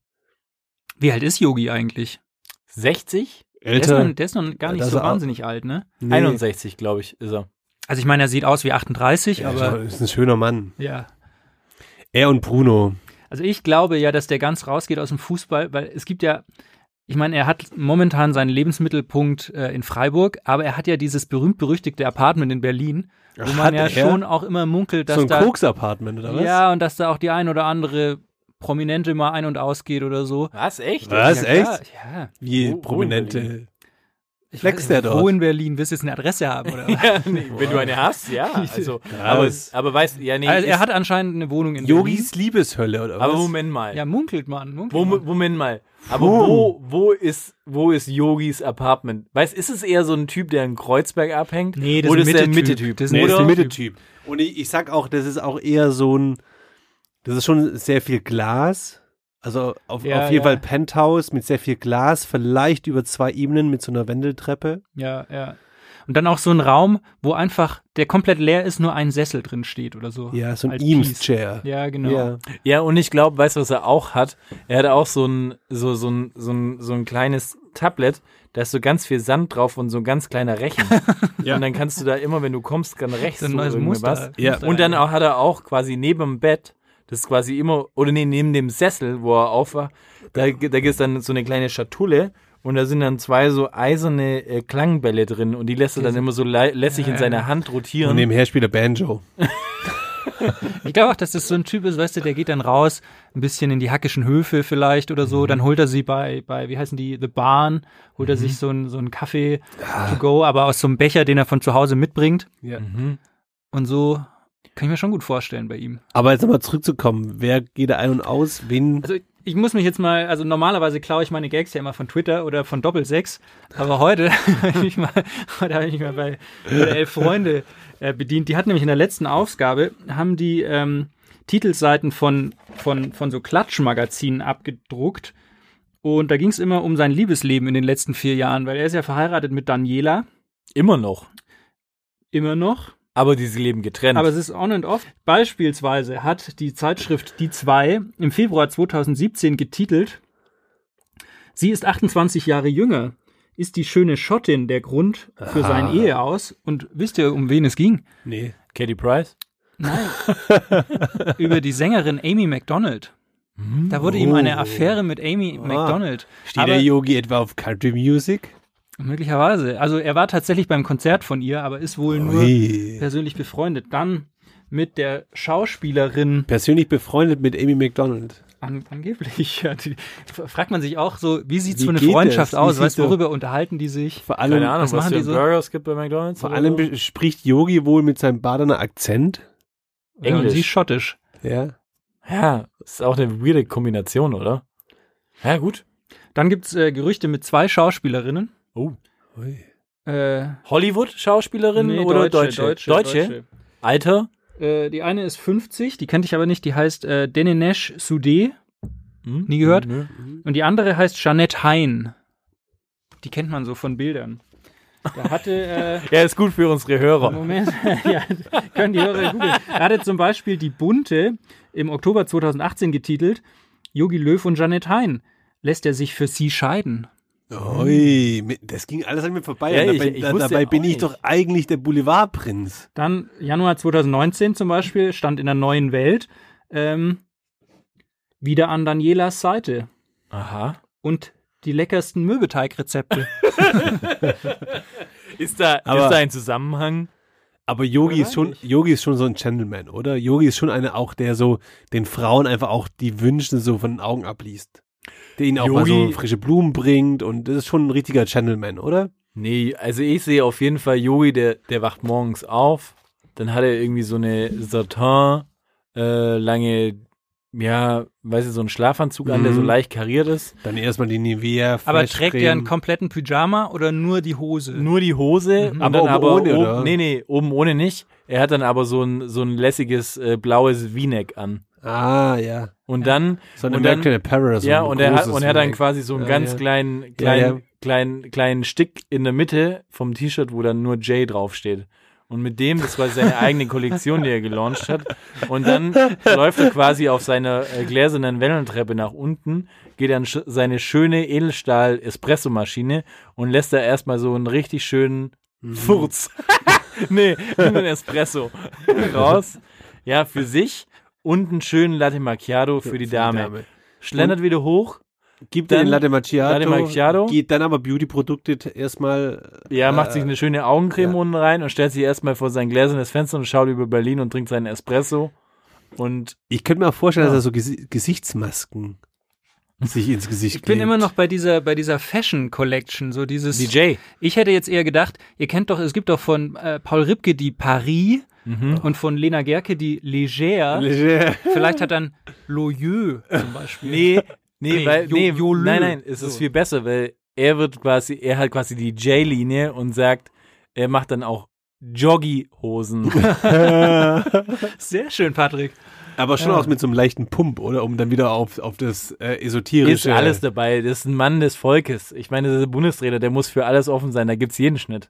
Wie alt ist Yogi eigentlich? 60? Der ist, noch, der ist noch gar nicht Das so wahnsinnig alt, ne? Nee. 61, glaube ich, ist er. Also ich meine, er sieht aus wie 38, Ja, aber ist ein schöner Mann. ja. Er und Bruno. Also ich glaube ja, dass der ganz rausgeht aus dem Fußball, weil es gibt ja, ich meine, er hat momentan seinen Lebensmittelpunkt äh, in Freiburg, aber er hat ja dieses berühmt-berüchtigte Apartment in Berlin, wo Ach, man hat ja er? schon auch immer munkelt, dass so ein da Koks-Apartment, oder was? ja und dass da auch die ein oder andere Prominente mal ein- und ausgeht oder so. Was, echt? Was, ja, echt? Ja. Wie Wo- wo in prominente. Ich Flex der nicht, Wo dort? in Berlin? Willst du jetzt eine Adresse haben oder <laughs> was? Ja, nee, wenn du eine hast, ja. <laughs> Also, aber, aber weißt ja, nee. Also er hat anscheinend eine Wohnung in Yogis Liebeshölle, oder was? aber Moment mal. Berlin. Ja, munkelt man. Munkelt Wo, man. Moment mal. Aber wo, wo ist, wo ist Yogis Apartment? Weißt, ist es eher so ein Typ, der in Kreuzberg abhängt? Nee, das Oder ist ein der Mittetyp. Das ist ein Nee, ist der Mitteltyp. Und ich, ich sag auch, das ist auch eher so ein, das ist schon sehr viel Glas. Also auf, Ja, auf jeden ja. Fall Penthouse mit sehr viel Glas, vielleicht über zwei Ebenen mit so einer Wendeltreppe. Ja, ja. Und dann auch so ein Raum, wo einfach der komplett leer ist, nur ein Sessel drin steht oder so. Ja, so ein Als Eames Piece. Chair. Ja, genau. Ja. Ja, und ich glaube, weißt du, was er auch hat? Er hat auch so ein, so, so ein, so ein, so ein kleines Tablet, da ist so ganz viel Sand drauf und so ein ganz kleiner Rechen. <laughs> Ja. Und dann kannst du da immer, wenn du kommst, kann rechts So ein so neues irgendwas. Muster. Ja. Muster Und dann auch, hat er auch quasi neben dem Bett, das ist quasi immer, oder nee, neben dem Sessel, wo er auf war, da, da gibt es dann so eine kleine Schatulle und da sind dann zwei so eiserne äh, Klangbälle drin und die lässt er dann immer so lässig in Ja, seiner ja. Hand rotieren. Und nebenher spielt er Banjo. <laughs> Ich glaube auch, dass das so ein Typ ist, weißt du, der geht dann raus, ein bisschen in die hackischen Höfe vielleicht oder Mhm. so, dann holt er sie bei, bei, wie heißen die, The Barn, holt er Mhm. sich so einen, so einen Kaffee to go, aber aus so einem Becher, den er von zu Hause mitbringt. Ja. Und so kann ich mir schon gut vorstellen bei ihm. Aber jetzt nochmal zurückzukommen, wer geht da ein und aus? Wen? Also ich muss mich jetzt mal, also normalerweise klaue ich meine Gags ja immer von Twitter oder von Doppelsechs, aber heute <laughs> habe ich mal, heute habe ich mich mal bei, bei Elf Freunde äh, bedient. Die hat nämlich in der letzten Ausgabe, haben die ähm, Titelseiten von, von, von so Klatschmagazinen abgedruckt und da ging es immer um sein Liebesleben in den letzten vier Jahren, weil er ist ja verheiratet mit Daniela, Immer noch. immer noch. Aber diese leben getrennt. Aber es ist on and off. Beispielsweise hat die Zeitschrift Die 2 im Februar 2017 getitelt, sie ist 28 Jahre jünger. Ist die schöne Schottin der Grund für sein Eheaus? Und wisst ihr, um wen es ging? Nee. Katie Price? <laughs> Über die Sängerin Amy MacDonald. Da wurde ihm eine Oh. Affäre mit Amy MacDonald. Steht Aber der Yogi etwa auf Country Music? Möglicherweise. Also er war tatsächlich beim Konzert von ihr, aber ist wohl nur Ui. persönlich befreundet. Dann mit der Schauspielerin Persönlich befreundet mit Amy McDonald. An, angeblich. Ja, die, fragt man sich auch so, wie sieht's Wie für eine Freundschaft das? Aus? sieht Weißt du, so- worüber unterhalten die sich? Vor allem, Keine Ahnung, was was, machen die so? Burgers gibt bei McDonalds? vor allem so? spricht Yogi wohl mit seinem Badener Akzent. Ja, Englisch. sie ist schottisch. Ja. Ja, ist auch eine weirde Kombination, oder? Ja, gut. Dann gibt's äh, Gerüchte mit zwei Schauspielerinnen. Oh. Äh, Hollywood-Schauspielerin nee, oder Deutsche? Deutsche, Deutsche. Alter? Äh, die eine ist 50, die kannte ich aber nicht, die heißt äh, Deninesh Sudé. Hm? Nie gehört? Nö. Und die andere heißt Jeanette Hein. Die kennt man so von Bildern. Da hatte, äh, <laughs> Ja, ist gut für unsere Hörer. Moment, <laughs> ja, können die Hörer googeln. Er hatte zum Beispiel die Bunte im Oktober 2018 getitelt, Yogi Löw und Jeanette Hein. Lässt er sich für sie scheiden? Ui, das ging alles an mir vorbei. Ja, ich- dabei ich da, dabei bin ich nicht. doch eigentlich der Boulevardprinz. Dann Januar 2019 zum Beispiel stand in der neuen Welt ähm, wieder an Danielas Seite Aha. und die leckersten Möbeteigrezepte. <laughs> Ist da, Aber- ist da ein Zusammenhang? Aber Yogi ist schon. Yogi ist schon so ein Gentleman, oder? Yogi ist schon einer auch, der so den Frauen einfach auch die Wünsche so von den Augen abliest. Der ihnen auch mal so Yogi- frische Blumen bringt und das ist schon ein richtiger Gentleman, oder? Nee, also ich sehe auf jeden Fall Yogi, der, der wacht morgens auf, dann hat er irgendwie so eine Satin, äh, lange, ja, weiß ich, so einen Schlafanzug an, der Mhm. so leicht kariert ist. Dann erstmal die Nivea. Aber trägt er einen kompletten Pyjama oder nur die Hose? Nur die Hose und Aber dann oben aber ohne, oben, oder? nee, nee, oben ohne nicht. Er hat dann aber so ein, so ein lässiges äh, blaues V-Neck an. Ah, ja. Und dann, So eine und dann, American Apparel. So ja, und er hat, und er hat dann quasi so einen Ja, ganz ja. kleinen, kleinen, Ja, ja. kleinen, kleinen Stick in der Mitte vom T-Shirt, wo dann nur J draufsteht. Und mit dem, das war seine <laughs> eigene Kollektion, die er gelauncht hat. Und dann läuft er quasi auf seiner äh, gläsernen Wellentreppe nach unten, geht an sch seine schöne Edelstahl-Espresso-Maschine und lässt da erstmal so einen richtig schönen Mhm. Furz. <laughs> nee, <laughs> einen Espresso raus. Ja, für sich und einen schönen Latte Macchiato für die Dame. Schlendert wieder hoch. Gibt Dann den Latte Macchiato, Latte Macchiato. geht dann aber Beauty-Produkte erstmal. Ja, macht äh, sich eine schöne Augencreme ja. unten rein und stellt sich erstmal vor sein gläsernes Fenster und schaut über Berlin und trinkt seinen Espresso. Und Ich könnte mir auch vorstellen, Ja. dass er so Gesi Gesichtsmasken sich ins Gesicht Ich bin klebt. immer noch bei dieser, bei dieser Fashion Collection, so dieses. DJ. Ich hätte jetzt eher gedacht, ihr kennt doch, es gibt doch von äh, Paul Ripke die Paris Mhm. und von Lena Gerke die Légère. Leger. <laughs> Vielleicht hat dann Loyeux zum Beispiel. Nee, nee, Nee, weil, Jo- nee, Jolö. nein, nein, es ist So. viel besser, weil er wird quasi, er hat quasi die J-Linie und sagt, er macht dann auch Joggy-Hosen. <laughs> Sehr schön, Patrick. Aber schon auch mit so einem leichten Pump, oder? Um dann wieder auf, auf das äh, esoterische. ist alles dabei. Das ist ein Mann des Volkes. Ich meine, das ist der Bundesräder, der muss für alles offen sein. Da gibt's jeden Schnitt.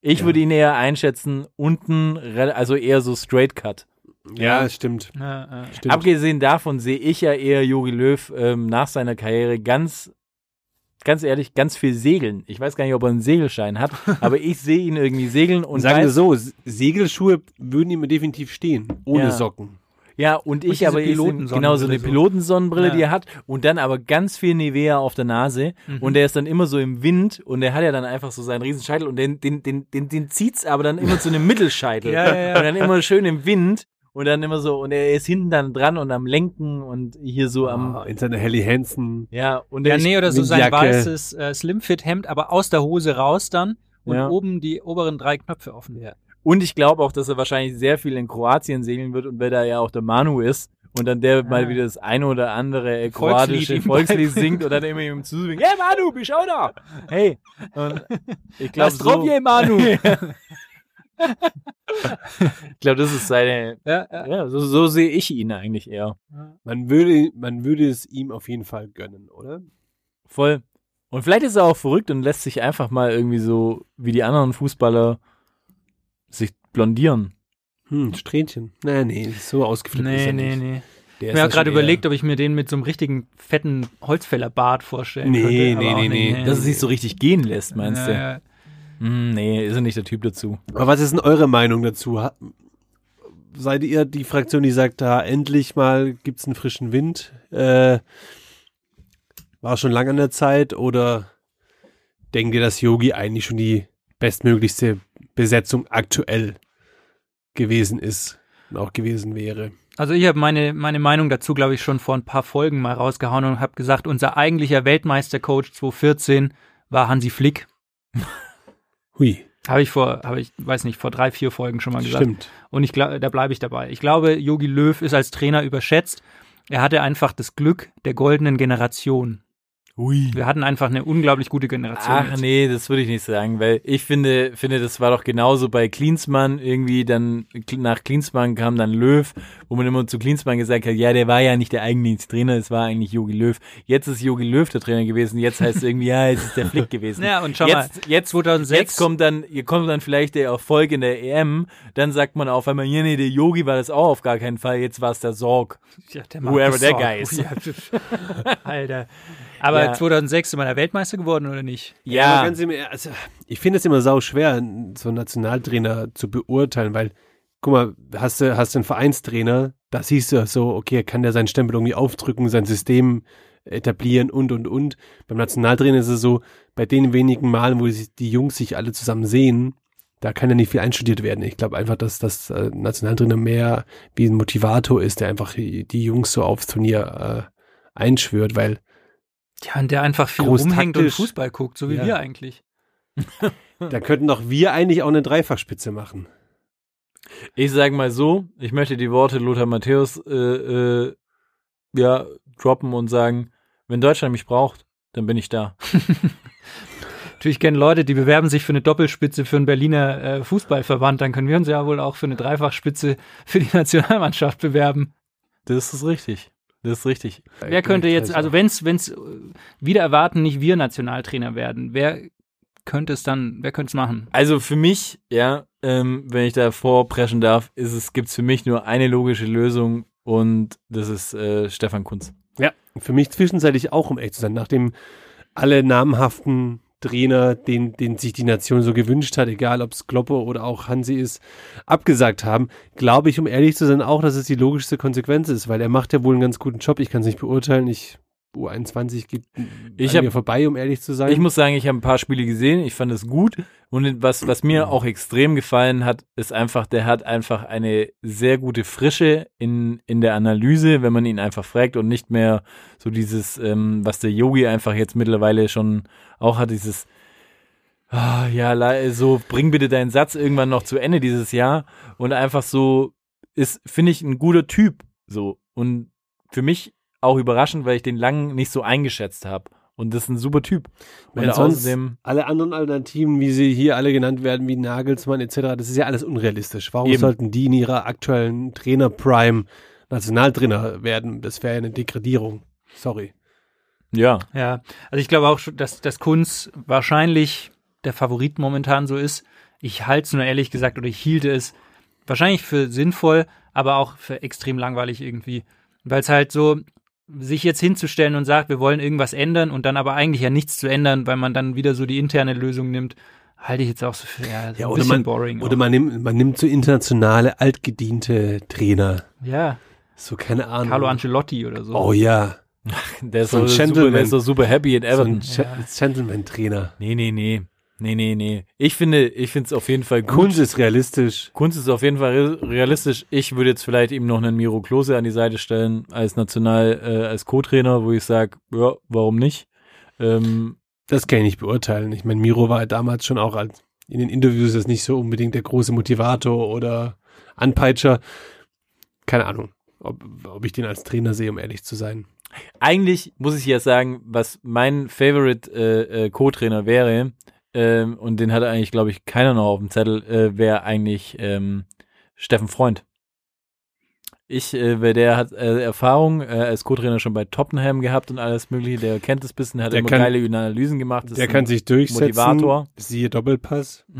Ich Ja. würde ihn eher einschätzen, unten, also eher so Straight Cut. Ja, stimmt. Ja, stimmt. Abgesehen davon sehe ich ja eher Jogi Löw ähm, nach seiner Karriere ganz, ganz ehrlich, ganz viel segeln. Ich weiß gar nicht, ob er einen Segelschein hat, <laughs> aber ich sehe ihn irgendwie segeln und sagen wir so, Segelschuhe würden ihm definitiv stehen. Ohne Ja. Socken. Ja, und ich aber Pilotensonnenbrille genau so eine so. Pilotensonnenbrille, Ja. die er hat und dann aber ganz viel Nivea auf der Nase Mhm. und der ist dann immer so im Wind und der hat ja dann einfach so seinen riesen Scheitel und den, den, den, den, den zieht's aber dann immer zu einem Mittelscheitel <laughs> Ja, ja, ja. und dann immer schön im Wind und dann immer so und er ist hinten dann dran und am Lenken und hier so am, Ah, in seiner Helly Hansen. ja, und ja, der nee, oder so sein weißes äh, Slimfit-Hemd, aber aus der Hose raus dann und Ja. oben die oberen drei Knöpfe offen. Ja. Und ich glaube auch, dass er wahrscheinlich sehr viel in Kroatien segeln wird und weil da ja auch der Manu ist und dann der mal wieder das eine oder andere äh, kroatische Volkslied beibringt. singt und dann immer ihm zusingen. Hey Manu, bist auch da? Hey. Und <laughs> ich glaube so, je, Manu? <laughs> ich glaube, das ist seine, ja, ja. ja, so, so sehe ich ihn eigentlich eher. Man würde, man würde es ihm auf jeden Fall gönnen, oder? Voll. Und vielleicht ist er auch verrückt und lässt sich einfach mal irgendwie so wie die anderen Fußballer sich blondieren. Hm, Strähnchen. Nee, nee, so ausgeflippt ist Nee, er nee, nicht. nee. Der Ich habe ja gerade überlegt, ob ich mir den mit so einem richtigen fetten Holzfällerbart vorstellen Nee, könnte. nee, nee, nicht, nee. eher, dass es sich so richtig gehen lässt, meinst du? Ja, ja. Hm, nee, ist er nicht der Typ dazu. Aber was ist denn eure Meinung dazu? Seid ihr die Fraktion, die sagt, da endlich mal gibt's einen frischen Wind? Äh, war schon lang an der Zeit oder denkt ihr, dass Yogi eigentlich schon die bestmöglichste Besetzung aktuell gewesen ist und auch gewesen wäre? Also ich habe meine, meine Meinung dazu, glaube ich, schon vor ein paar Folgen mal rausgehauen und habe gesagt, unser eigentlicher Weltmeistercoach 2014 war Hansi Flick. <laughs> Hui, Habe ich vor, habe ich, weiß nicht, vor drei, vier Folgen schon mal gesagt. stimmt. Und ich glaube, da bleibe ich dabei. Ich glaube, Yogi Löw ist als Trainer überschätzt. Er hatte einfach das Glück der goldenen Generation. Ui. Wir hatten einfach eine unglaublich gute Generation. Ach jetzt. nee, das würde ich nicht sagen, weil ich finde, finde, das war doch genauso bei Klinsmann irgendwie, dann nach Klinsmann kam dann Löw, wo man immer zu Klinsmann gesagt hat, ja, der war ja nicht der eigentliche Trainer, es war eigentlich Jogi Löw. Jetzt ist Jogi Löw der Trainer gewesen, jetzt heißt es irgendwie, ja, jetzt ist der Flick <laughs> gewesen. Ja, und schau jetzt, mal, jetzt, 2006 jetzt kommt dann, hier kommt dann vielleicht der Erfolg in der EM, dann sagt man auf einmal, ja, nee, der Yogi war das auch auf gar keinen Fall, jetzt war es der Sorg. Ja, der Whoever auch. guy is. <laughs> Ja, Alter. Aber Ja. 2006 sind wir da Weltmeister geworden oder nicht? Ja, Ja, Ernst, also, ich finde es immer sau schwer, so einen Nationaltrainer zu beurteilen, weil, guck mal, hast du, hast du einen Vereinstrainer, da siehst du so, okay, kann der seinen Stempel irgendwie aufdrücken, sein System etablieren und, und, und. Beim Nationaltrainer ist es so, bei den wenigen Malen, wo die, die Jungs sich alle zusammen sehen, da kann ja nicht viel einstudiert werden. Ich glaube einfach, dass das äh, Nationaltrainer mehr wie ein Motivator ist, der einfach die die Jungs so aufs Turnier äh, einschwört, weil Ja, und der einfach viel Groß rumhängt und. Fußball guckt, so wie Ja. wir eigentlich. <laughs> da könnten doch wir eigentlich auch eine Dreifachspitze machen. ich sage mal so, ich möchte die Worte Lothar Matthäus äh, äh, ja, droppen und sagen, wenn Deutschland mich braucht, dann bin ich da. <laughs> Natürlich kennen Leute, die bewerben sich für eine Doppelspitze für einen Berliner äh, Fußballverband. Dann können wir uns ja wohl auch für eine Dreifachspitze für die <laughs> Nationalmannschaft bewerben. Das ist richtig. Das ist richtig. Wer könnte jetzt, also wenn es wenn's, äh, wieder erwarten, nicht wir Nationaltrainer werden, wer könnte es dann, wer könnte es machen? Also für mich, ja, ähm, wenn ich da vorpreschen darf, ist es, gibt's für mich nur eine logische Lösung und das ist äh, Stefan Kunz. Ja, für mich zwischenzeitlich auch, um echt zu sein, nachdem alle namhaften Trainer, den, den sich die Nation so gewünscht hat, egal ob es Kloppe oder auch Hansi ist, abgesagt haben, glaube ich, um ehrlich zu sein, auch, dass es die logischste Konsequenz ist, weil er macht ja wohl einen ganz guten Job. Ich kann es nicht beurteilen. Ich U21 geht Ich hab- mir vorbei, um ehrlich zu sein. Ich muss sagen, ich habe ein paar Spiele gesehen, ich fand es gut und was, was mir auch extrem gefallen hat, ist einfach, der hat einfach eine sehr gute Frische in, in der Analyse, wenn man ihn einfach fragt und nicht mehr so dieses, ähm, was der Yogi einfach jetzt mittlerweile schon auch hat, dieses ah, ja, so bring bitte deinen Satz irgendwann noch zu Ende dieses Jahr und einfach so ist, finde ich, ein guter Typ so und für mich auch überraschend, weil ich den lang nicht so eingeschätzt habe. Und das ist ein super Typ. Und sonst außerdem, alle anderen Alternativen, wie sie hier alle genannt werden, wie Nagelsmann etc., das ist ja alles unrealistisch. Warum Eben. sollten die in ihrer aktuellen Trainer-Prime Nationaltrainer werden? Das wäre ja eine Degradierung. Sorry. ja, Ja, also ich glaube auch, schon, dass, dass Kunz wahrscheinlich der Favorit momentan so ist. Ich halte es nur ehrlich gesagt oder ich hielte es wahrscheinlich für sinnvoll, aber auch für extrem langweilig irgendwie. Weil es halt so, sich jetzt hinzustellen und sagt, wir wollen irgendwas ändern und dann aber eigentlich ja nichts zu ändern, weil man dann wieder so die interne Lösung nimmt, halte ich jetzt auch so für ja, so Ja, ein oder bisschen man, boring. oder auch. man nimmt, man nimmt so internationale, altgediente Trainer. ja, So, keine Ahnung. Carlo Ancelotti oder so. Oh ja. der ist, So so ein super, Gentleman. der ist so super happy in So Everton. ein Ge- Gentleman-Trainer. nee, nee, nee. Nee, nee, nee. Ich finde, ich finde es auf jeden Fall gut. Kunst ist realistisch. Kunst ist auf jeden Fall re- realistisch. Ich würde jetzt vielleicht ihm noch einen Miro Klose an die Seite stellen als National, äh, als Co-Trainer, wo ich sage, ja, warum nicht? Ähm, Das kann ich nicht beurteilen. Ich meine, Miro war damals schon auch als, in den Interviews jetzt nicht so unbedingt der große Motivator oder Anpeitscher. Keine Ahnung, ob, ob ich den als Trainer sehe, um ehrlich zu sein. eigentlich muss ich ja sagen, was mein Favorite äh, äh, Co-Trainer wäre, ähm, und den hat eigentlich, glaube ich, keiner noch auf dem Zettel, äh, wäre eigentlich ähm, Steffen Freund. Ich, äh, weil der hat äh, Erfahrung äh, als Co-Trainer schon bei Tottenham gehabt und alles mögliche, der kennt es bisschen, hat Der immer kann- geile Analysen gemacht. ist Der ein kann sich durchsetzen. Motivator. Siehe Doppelpass. <laughs>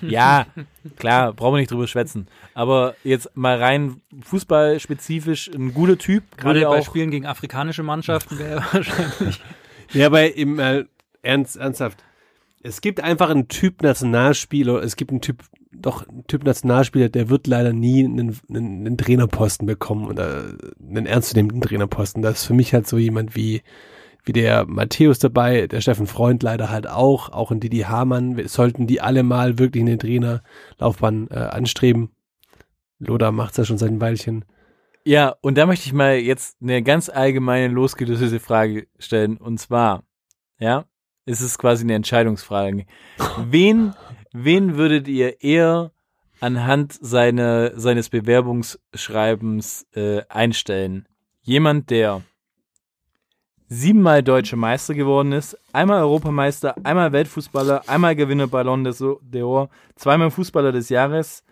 Ja, <laughs> klar, brauchen wir nicht drüber schwätzen. Aber jetzt mal rein fußballspezifisch ein guter Typ. Gerade bei auch, Spielen gegen afrikanische Mannschaften wäre er <laughs> wahrscheinlich. Ja, aber im äh, ernst, ernsthaft. Es gibt einfach einen Typ Nationalspieler, es gibt einen Typ, doch einen Typ Nationalspieler, der wird leider nie einen, einen, einen Trainerposten bekommen oder einen ernstzunehmenden Trainerposten. Das ist für mich halt so jemand wie, wie der Matthäus dabei, der Steffen Freund leider halt auch, auch ein Didi Hamann. Sollten die alle mal wirklich eine Trainerlaufbahn äh, anstreben. Loda macht's ja schon seit ein Weilchen. Ja, und da möchte ich mal jetzt eine ganz allgemeine losgelöste Frage stellen. Und zwar, ja, es ist quasi eine Entscheidungsfrage. Wen, wen würdet ihr eher anhand seiner, seines Bewerbungsschreibens äh, einstellen? Jemand, der siebenmal deutsche Meister geworden ist, einmal Europameister, einmal Weltfußballer, einmal Gewinner Ballon d'Or, zweimal Fußballer des Jahres,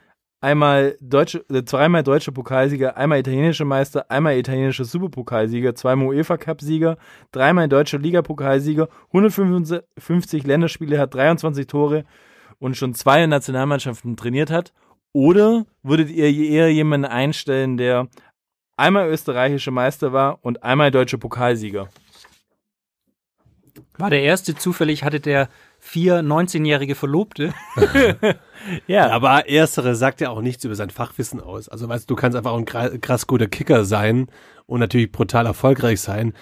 einmal deutsche, äh, zweimal deutscher Pokalsieger, einmal italienischer Meister, einmal italienischer Superpokalsieger, zweimal UEFA Cup Sieger, dreimal deutscher Ligapokalsieger, 155 Länderspiele hat, 23 Tore und schon zwei Nationalmannschaften trainiert hat? Oder würdet ihr eher jemanden einstellen, der einmal österreichischer Meister war und einmal deutscher Pokalsieger? War der erste zufällig, hatte der vier 19-jährige Verlobte? <laughs> Ja, Aber Erstere sagt ja auch nichts über sein Fachwissen aus. Also weißt du, du kannst einfach auch ein krass guter Kicker sein und natürlich brutal erfolgreich sein.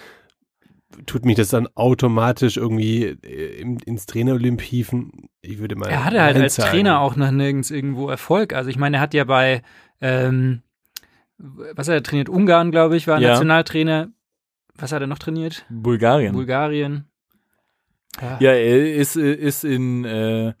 Tut mich das dann automatisch irgendwie äh, ins Trainerolymp hieven? Ich würde mal. Er hatte halt als sagen. Trainer auch noch nirgends irgendwo Erfolg. Also ich meine, er hat ja bei, ähm, was hat er trainiert? Ungarn, glaube ich, war Ja. Nationaltrainer. Was hat er noch trainiert? Bulgarien. Bulgarien. Ja, er ist, ist in, äh,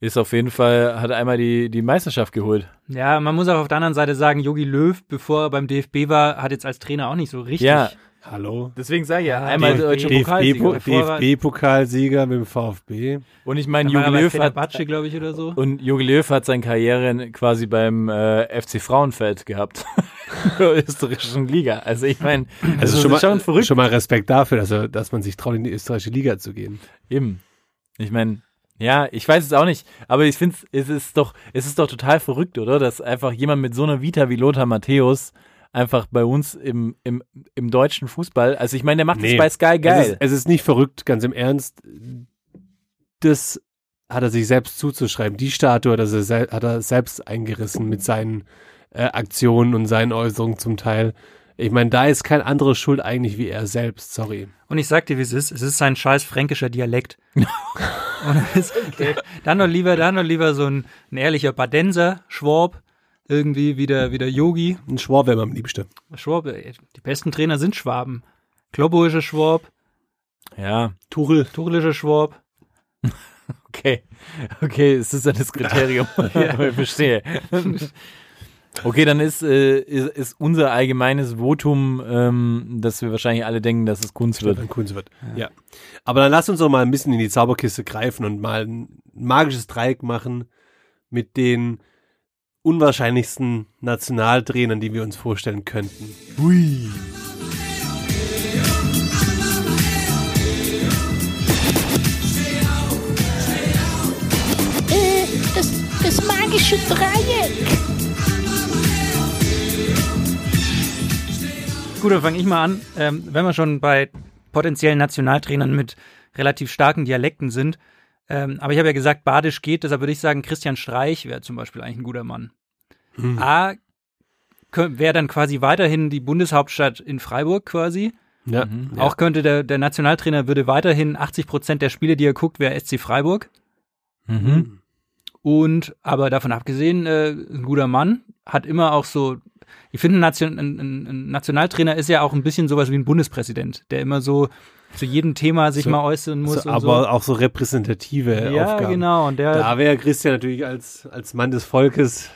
ist auf jeden Fall, hat einmal die, die Meisterschaft geholt. Ja, man muss auch auf der anderen Seite sagen, Jogi Löw, bevor er beim DFB war, hat jetzt als Trainer auch nicht so richtig. Ja, Hallo? deswegen sage ich ja, Ja, einmal DFB deutscher DFB Pokalsieger. Er- DFB-Pokalsieger mit dem VfB. Und ich meine, Jogi Löw hat, Fenerbahce, glaube ich, oder so. und Jogi Löw hat seine Karriere quasi beim äh, FC Frauenfeld gehabt. <laughs> <laughs> Österreichischen Liga. Also ich meine, Also das schon mal, schon verrückt. schon mal Respekt dafür, dass, er, dass man sich traut, in die österreichische Liga zu gehen. Eben. Ich meine, ja, ich weiß es auch nicht, aber ich finde es ist doch, es ist doch total verrückt, oder? Dass einfach jemand mit so einer Vita wie Lothar Matthäus einfach bei uns im, im, im deutschen Fußball, also ich meine, der macht Nee. das bei Sky Es geil. ist, es ist nicht verrückt, ganz im Ernst. Das hat er sich selbst zuzuschreiben. Die Statue hat er, hat er selbst eingerissen mit seinen äh, Aktionen und seinen Äußerungen zum Teil. Ich meine, da ist kein anderer schuld eigentlich wie er selbst. Sorry. Und ich sag dir, wie es ist. Es ist sein scheiß fränkischer Dialekt. <laughs> Ist, dann noch lieber, dann noch lieber so ein, ein ehrlicher Badenser, Schwab, irgendwie wie der, wie der Yogi. Ein Schwab wäre mir am liebsten. Schwab, ey, die besten Trainer sind Schwaben. Ein Schwab, Ja, Tuchel. Tuchel ist ein Schwab. <laughs> okay. Okay, es ist ja das Kriterium. <laughs> Ich verstehe. Okay, dann ist, äh, ist, ist unser allgemeines Votum, ähm, dass wir wahrscheinlich alle denken, dass es Kunst wird. Dann Kunz wird. Ja. Aber dann lass uns doch mal ein bisschen in die Zauberkiste greifen und mal ein magisches Dreieck machen mit den unwahrscheinlichsten Nationaltrainern, die wir uns vorstellen könnten. Hui. Äh, das, das magische Dreieck. Gut, dann fange ich mal an. Ähm, wenn wir schon bei potenziellen Nationaltrainern mit relativ starken Dialekten sind, ähm, aber ich habe ja gesagt, Badisch geht, deshalb würde ich sagen, Christian Streich wäre zum Beispiel eigentlich ein guter Mann. A, wäre dann quasi weiterhin die Bundeshauptstadt in Freiburg quasi. Ja. Auch könnte der, der Nationaltrainer würde weiterhin 80 Prozent der Spiele, die er guckt, wäre SC Freiburg. Mhm. Und aber davon abgesehen, äh, ein guter Mann, hat immer auch so, ich finde, ein, Nation, ein, ein, Nationaltrainer ist ja auch ein bisschen sowas wie ein Bundespräsident, der immer so zu jedem Thema sich So- mal äußern muss So, und aber so. auch so repräsentative Ja, Aufgaben. genau. Und der, Da wäre Christian natürlich als, als Mann des Volkes.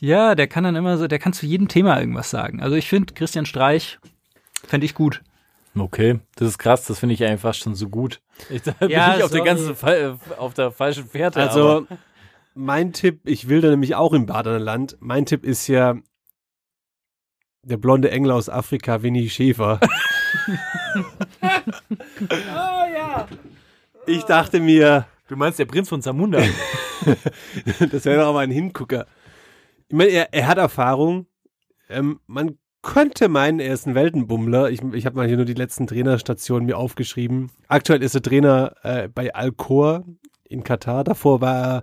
ja, der kann dann immer so, der kann zu jedem Thema irgendwas sagen. Also ich finde, Christian Streich fände ich gut. Okay, das ist krass, das finde ich eigentlich fast schon so gut. Ich, <laughs> da bin Ja, ich auf der ganzen auf der falschen Fährte. aber- Also, mein Tipp, ich will da nämlich auch im Badener Land. Mein Tipp ist ja der blonde Engel aus Afrika, Winnie Schäfer. <laughs> Ich dachte mir, du meinst der Prinz von Zamunda? <laughs> das wäre doch aber ein Hingucker. Ich meine, er, er hat Erfahrung. Ähm, man könnte meinen, er ist ein Weltenbummler. Ich, ich habe mal hier nur die letzten Trainerstationen mir aufgeschrieben. Aktuell ist er Trainer äh, bei Al-Khor in Katar. Davor war er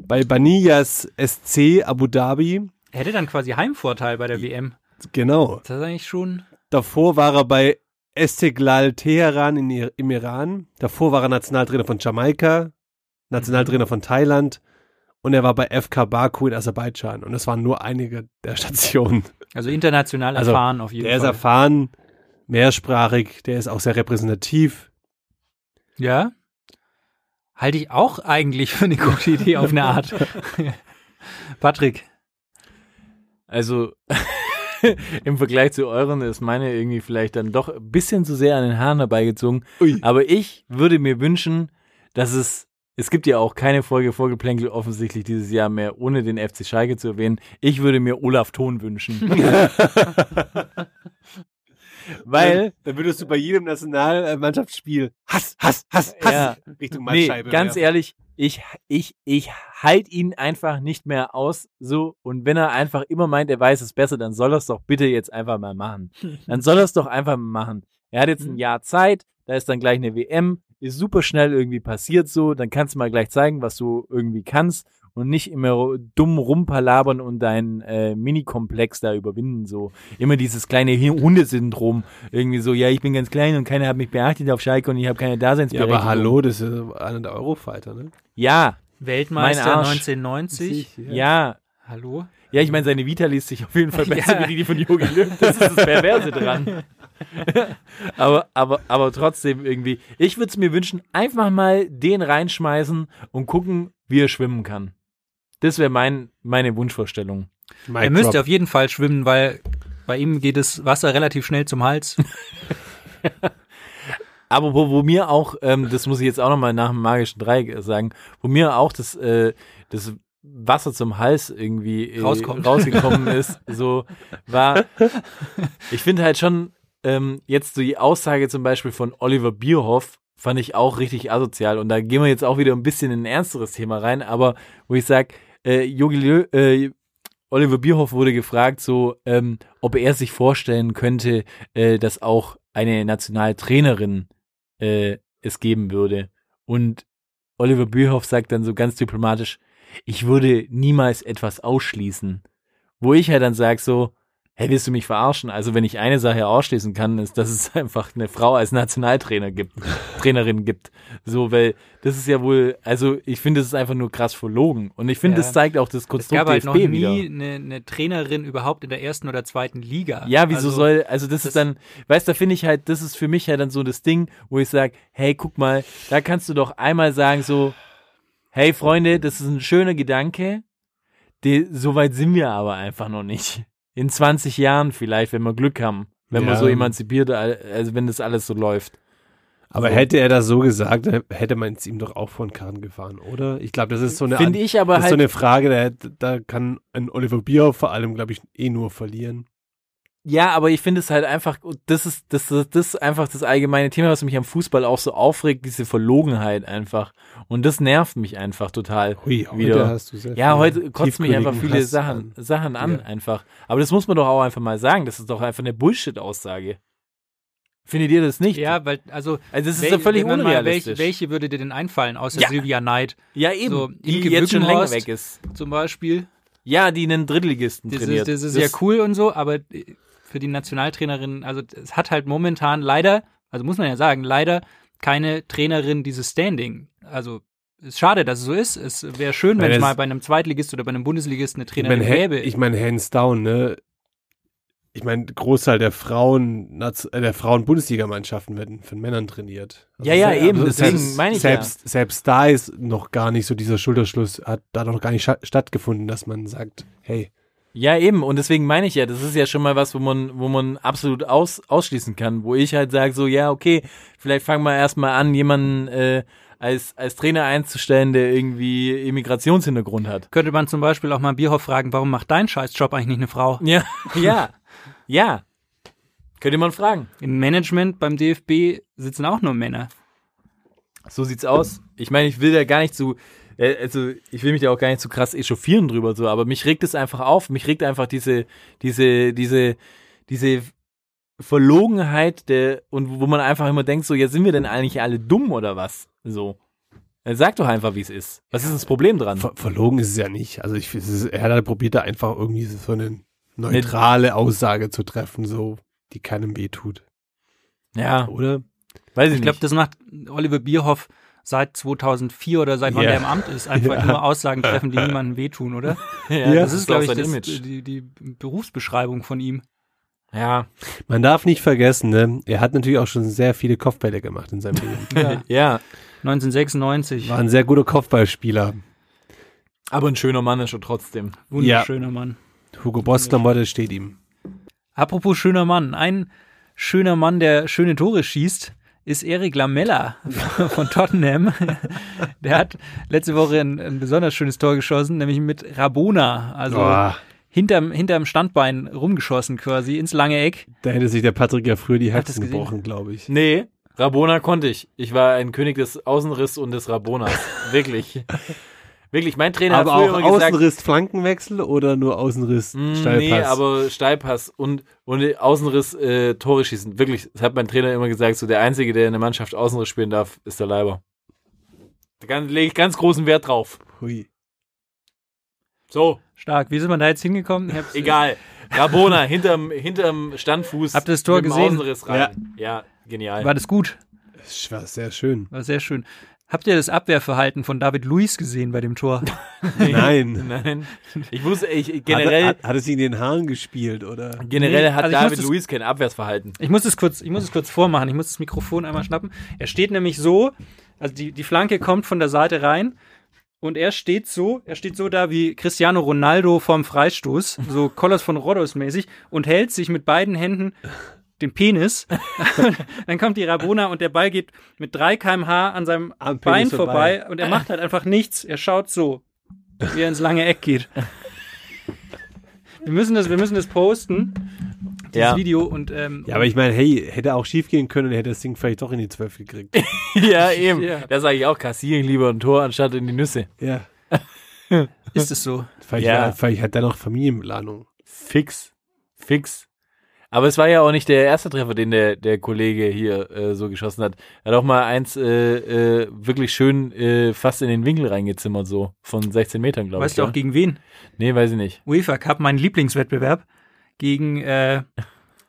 bei Baniyas SC Abu Dhabi. Er hätte dann quasi Heimvorteil bei der WM. Genau. Das ist eigentlich schon. Davor war er bei Esteglal Teheran in, Ir- im Iran. Davor war er Nationaltrainer von Jamaika, Nationaltrainer von Thailand und er war bei FK Baku in Aserbaidschan. Und das waren nur einige der Stationen. Also international Also, erfahren auf jeden Der ist Fall. erfahren, mehrsprachig, der ist auch sehr repräsentativ. Ja. Halte ich auch eigentlich für eine gute Idee auf eine Art. <laughs> Patrick. Also <laughs> im Vergleich zu euren ist meine irgendwie vielleicht dann doch ein bisschen zu sehr an den Haaren herbeigezogen. Ui. Aber ich würde mir wünschen, dass es, es gibt ja auch keine Folge Vorgeplänkel offensichtlich dieses Jahr mehr, ohne den FC Schalke zu erwähnen. Ich würde mir Olaf Thon wünschen. <laughs> Weil, Dann würdest du bei jedem Nationalmannschaftsspiel Hass, Hass, Hass, Hass Ja. Richtung nee, Mattscheibe. ganz werfen. ehrlich, ich, ich, ich halt ihn einfach nicht mehr aus, so. Und wenn er einfach immer meint, er weiß es besser, dann soll er es doch bitte jetzt einfach mal machen. <laughs> Dann soll er es doch einfach mal machen. Er hat jetzt ein Jahr Zeit, da ist dann gleich eine WM. ist super schnell irgendwie passiert so, dann kannst du mal gleich zeigen, was du irgendwie kannst und nicht immer dumm rumpalabern und deinen äh, Mini-Komplex da überwinden so. Immer dieses kleine Hundesyndrom, irgendwie so, ja, ich bin ganz klein und keiner hat mich beachtet auf Schalke und ich habe keine Ja, Daseinsberechtigung. aber hallo, das ist ja einer der Eurofighter, ne? Ja, Weltmeister Mein Arsch. 1990. ja. Hallo? Ja, ich meine, seine Vita liest sich auf jeden Fall <laughs> besser Ja. wie die von Jogi Löw. Das ist das Perverse dran. <laughs> aber, aber, aber trotzdem irgendwie. Ich würde es mir wünschen, einfach mal den reinschmeißen und gucken, wie er schwimmen kann. Das wäre mein, meine Wunschvorstellung. Mic Er müsste auf jeden Fall schwimmen, weil bei ihm geht das Wasser relativ schnell zum Hals. <laughs> Aber wo, wo mir auch, ähm, das muss ich jetzt auch nochmal nach dem magischen Dreieck sagen, wo mir auch das, äh, das Wasser zum Hals irgendwie äh, rausgekommen <laughs> ist, so war, ich finde halt schon, ähm, jetzt so die Aussage zum Beispiel von Oliver Bierhoff fand ich auch richtig asozial und da gehen wir jetzt auch wieder ein bisschen in ein ernsteres Thema rein, aber wo ich sag, äh, Jogi Löw, äh, Oliver Bierhoff wurde gefragt, so, ähm, ob er sich vorstellen könnte, äh, dass auch eine Nationaltrainerin äh, es geben würde. Und Oliver Bierhoff sagt dann so ganz diplomatisch, ich würde niemals etwas ausschließen. Wo ich ja dann sage so, hey, willst du mich verarschen? Also wenn ich eine Sache ausschließen kann, ist, dass es <laughs> einfach eine Frau als Nationaltrainer gibt, Trainerin gibt. So, weil das ist ja wohl, also ich finde, das ist einfach nur krass verlogen. Und ich finde, Ja. das zeigt auch das Es Konstrukt gab halt noch nie wieder. eine, eine Trainerin überhaupt in der ersten oder zweiten Liga. Ja, wieso Also, soll, also das, das- ist dann, weißt du, da finde ich halt, das ist für mich halt dann so das Ding, wo ich sage, hey, guck mal, da kannst du doch einmal sagen so, hey Freunde, das ist ein schöner Gedanke, die, so weit sind wir aber einfach noch nicht. In 20 Jahren vielleicht, wenn wir Glück haben, wenn wir Ja. so emanzipiert, also wenn das alles so läuft. Aber So. hätte er das so gesagt, hätte man es ihm doch auch von Karren gefahren, oder? Ich glaube, das ist so eine, Finde ich aber halt, so eine Frage, da, da kann ein Oliver Bierhoff vor allem, glaube ich, eh nur verlieren. Ja, aber ich finde es halt einfach, das ist, das, ist- das ist einfach das allgemeine Thema, was mich am Fußball auch so aufregt, diese Verlogenheit einfach. Und das nervt mich einfach total. Hui, heute wieder. hast du sehr Ja, heute kotzt mich einfach viele Hass Sachen, an. Sachen an, Ja. einfach. Aber das muss man doch auch einfach mal sagen. Das ist doch einfach eine Bullshit-Aussage. Findet ihr das nicht? Ja, weil, also, Also das ist wel- ja völlig man mal unrealistisch. Welche, welche würde dir denn einfallen, außer Ja. Silvia Neid ja, eben. so, die jetzt schon länger weg ist. zum Beispiel? Ja, die einen Drittligisten Das trainiert. ist, das ist ja cool und so, aber äh, für die Nationaltrainerin, also es hat halt momentan leider, also muss man ja sagen, leider keine Trainerin dieses Standing. Also ist schade, dass es so ist. Es wäre schön, wenn es mal bei einem Zweitligist oder bei einem Bundesligisten eine Ich Trainerin meine, gäbe. ich mein, hands down, ne? Ich meine, Großteil der Frauen, äh, der Frauen-Bundesligamannschaften werden von Männern trainiert. Also Ja, ja, se- eben, deswegen selbst, meine ich ja. selbst, Selbst da ist noch gar nicht so dieser Schulterschluss, hat da noch gar nicht stattgefunden, dass man sagt, hey, Ja, eben. Und deswegen meine ich ja, das ist ja schon mal was, wo man, wo man absolut aus, ausschließen kann. Wo ich halt sage, so, ja, okay, vielleicht fangen wir erstmal an, jemanden äh, als, als Trainer einzustellen, der irgendwie Immigrationshintergrund hat. Könnte man zum Beispiel auch mal Bierhoff fragen, warum macht dein Scheißjob eigentlich nicht eine Frau? Ja, <laughs> ja, ja. Könnte man fragen. Im Management beim DFB sitzen auch nur Männer. So sieht's aus. Ich meine, ich will da gar nicht zu, äh, also ich will mich da auch gar nicht zu krass echauffieren drüber, so, aber mich regt es einfach auf. Mich regt einfach diese, diese, diese, diese Verlogenheit der, und wo man einfach immer denkt, so, ja, sind wir denn eigentlich alle dumm oder was? So. Sag doch einfach, wie es ist. Was ist das Problem dran? ver verlogen ist es ja nicht. Also ich, es ist, er hat halt probiert, da einfach irgendwie so eine neutrale Aussage zu treffen, so, die keinem weh tut. Ja, Oder? weiß ich, Ich glaube, das macht Oliver Bierhoff seit 2004 oder seit wann Ja. der im Amt ist, einfach Ja. nur Aussagen treffen, die <laughs> niemandem wehtun, oder? ja, das ist, glaube ich, das, Image. die, die Berufsbeschreibung von ihm. Ja, Man darf nicht vergessen, ne? er hat natürlich auch schon sehr viele Kopfbälle gemacht in seinem <laughs> Leben. ja. 1996. War ein sehr guter Kopfballspieler. Aber ein schöner Mann ist schon trotzdem. Wunderschöner Mann. Hugo Boss Klamotte steht ihm. Apropos schöner Mann. Ein schöner Mann, der schöne Tore schießt, ist Erik Lamella <laughs> von Tottenham. Der hat letzte Woche ein, ein besonders schönes Tor geschossen, nämlich mit Rabona. Also Boah, hinterm, hinterm Standbein rumgeschossen quasi ins lange Eck. da hätte sich der Patrick ja früher die Herzen gebrochen, glaube ich. Nee, Rabona konnte ich. Ich war ein König des Außenriss und des Rabonas. <laughs> Wirklich. Wirklich, mein Trainer Aber hat früher auch immer gesagt, Außenriss Flankenwechsel oder nur Außenriss Mm, Steilpass? Nee, aber Steilpass und, und Außenriss äh, Tore schießen. Wirklich, das hat mein Trainer immer gesagt, so der Einzige, der in der Mannschaft Außenriss spielen darf, ist der Leiber. Da lege ich ganz großen Wert drauf. Hui. So, Stark. Wie sind wir da jetzt hingekommen? Hab's- egal. Rabona hinterm, hinterm Standfuß. Habt ihr das Tor gesehen? Außenriss rein. Ja, genial. War das gut? Das war sehr schön. War sehr schön. Habt ihr das Abwehrverhalten von David Luiz gesehen bei dem Tor? <laughs> Nein. Nein. <laughs> Ich wusste, ich, Hat, generell, er- hat, hat es in den Haaren gespielt, oder? generell Nee, hat also David Luiz kein Abwehrsverhalten. Ich muss es kurz, ich muss es kurz vormachen. Ich muss das Mikrofon einmal schnappen. Er steht nämlich so, also die, die Flanke kommt von der Seite rein und er steht so, er steht so da wie Cristiano Ronaldo vorm Freistoß, so Colors von Rhodos mäßig und hält sich mit beiden Händen den Penis. <laughs> Dann kommt die Rabona und der Ball geht mit 3 kmh an seinem Am Penis Bein vorbei. vorbei und er macht halt einfach nichts. Er schaut so, wie er ins lange Eck geht. Wir müssen das, wir müssen das posten, dieses Ja. Video und ähm, Ja, aber ich meine, hey, hätte auch schief gehen können und hätte das Ding vielleicht doch in die 12 gekriegt. <laughs> <laughs> ja, eben. Ja. Da sage ich auch, kassiere ich lieber ein Tor anstatt in die Nüsse. ja. ist es so. Vielleicht, Ja. war- vielleicht hat er noch Familienplanung. Fix. Fix. Aber es war ja auch nicht der erste Treffer, den der, der Kollege hier äh, so geschossen hat. Er hat auch mal eins äh, äh, wirklich schön äh, fast in den Winkel reingezimmert, so von 16 Metern, glaube ich. Weißt du auch ja? gegen wen? Nee, weiß ich nicht. UEFA Cup, mein Lieblingswettbewerb, gegen äh,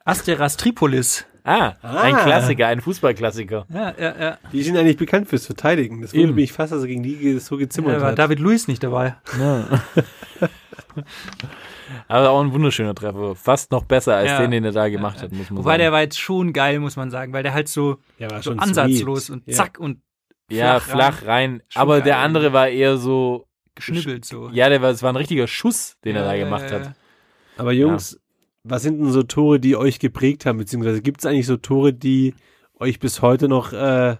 Asteras Tripolis. Ah, ein Ah. Klassiker, ein Fußballklassiker. Ja, ja, ja. Die sind eigentlich bekannt fürs Verteidigen. Das wundert mich fast, dass er gegen die so gezimmert Da war hat. David Luiz nicht dabei. <laughs> <laughs> Aber auch ein wunderschöner Treffer. Fast noch besser als Ja. den, den er da gemacht hat, muss man Wobei der sagen. war jetzt schon geil, muss man sagen, weil der halt so, ja, war so schon ansatzlos sweet. und Ja. zack und Ja, flach flach rein. Schon Aber der geil. andere war eher so, geschnibbelt so. ja, der war, es war ein richtiger Schuss, den er da Ja, gemacht ja, hat. ja. Aber Jungs, was sind denn so Tore, die euch geprägt haben? Beziehungsweise gibt es eigentlich so Tore, die euch bis heute noch äh,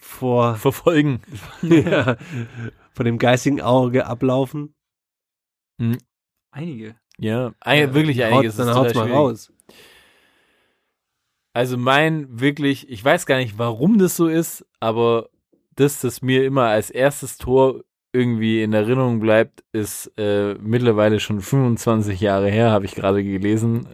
vor, Verfolgen. <laughs> ja, vor dem geistigen Auge ablaufen? Einige. Ja, ein, wirklich einiges. Haut, dann haut's mal schwierig. raus. Also mein wirklich, ich weiß gar nicht, warum das so ist, aber das, das mir immer als erstes Tor irgendwie in Erinnerung bleibt, ist äh, mittlerweile schon 25 Jahre her, habe ich gerade gelesen,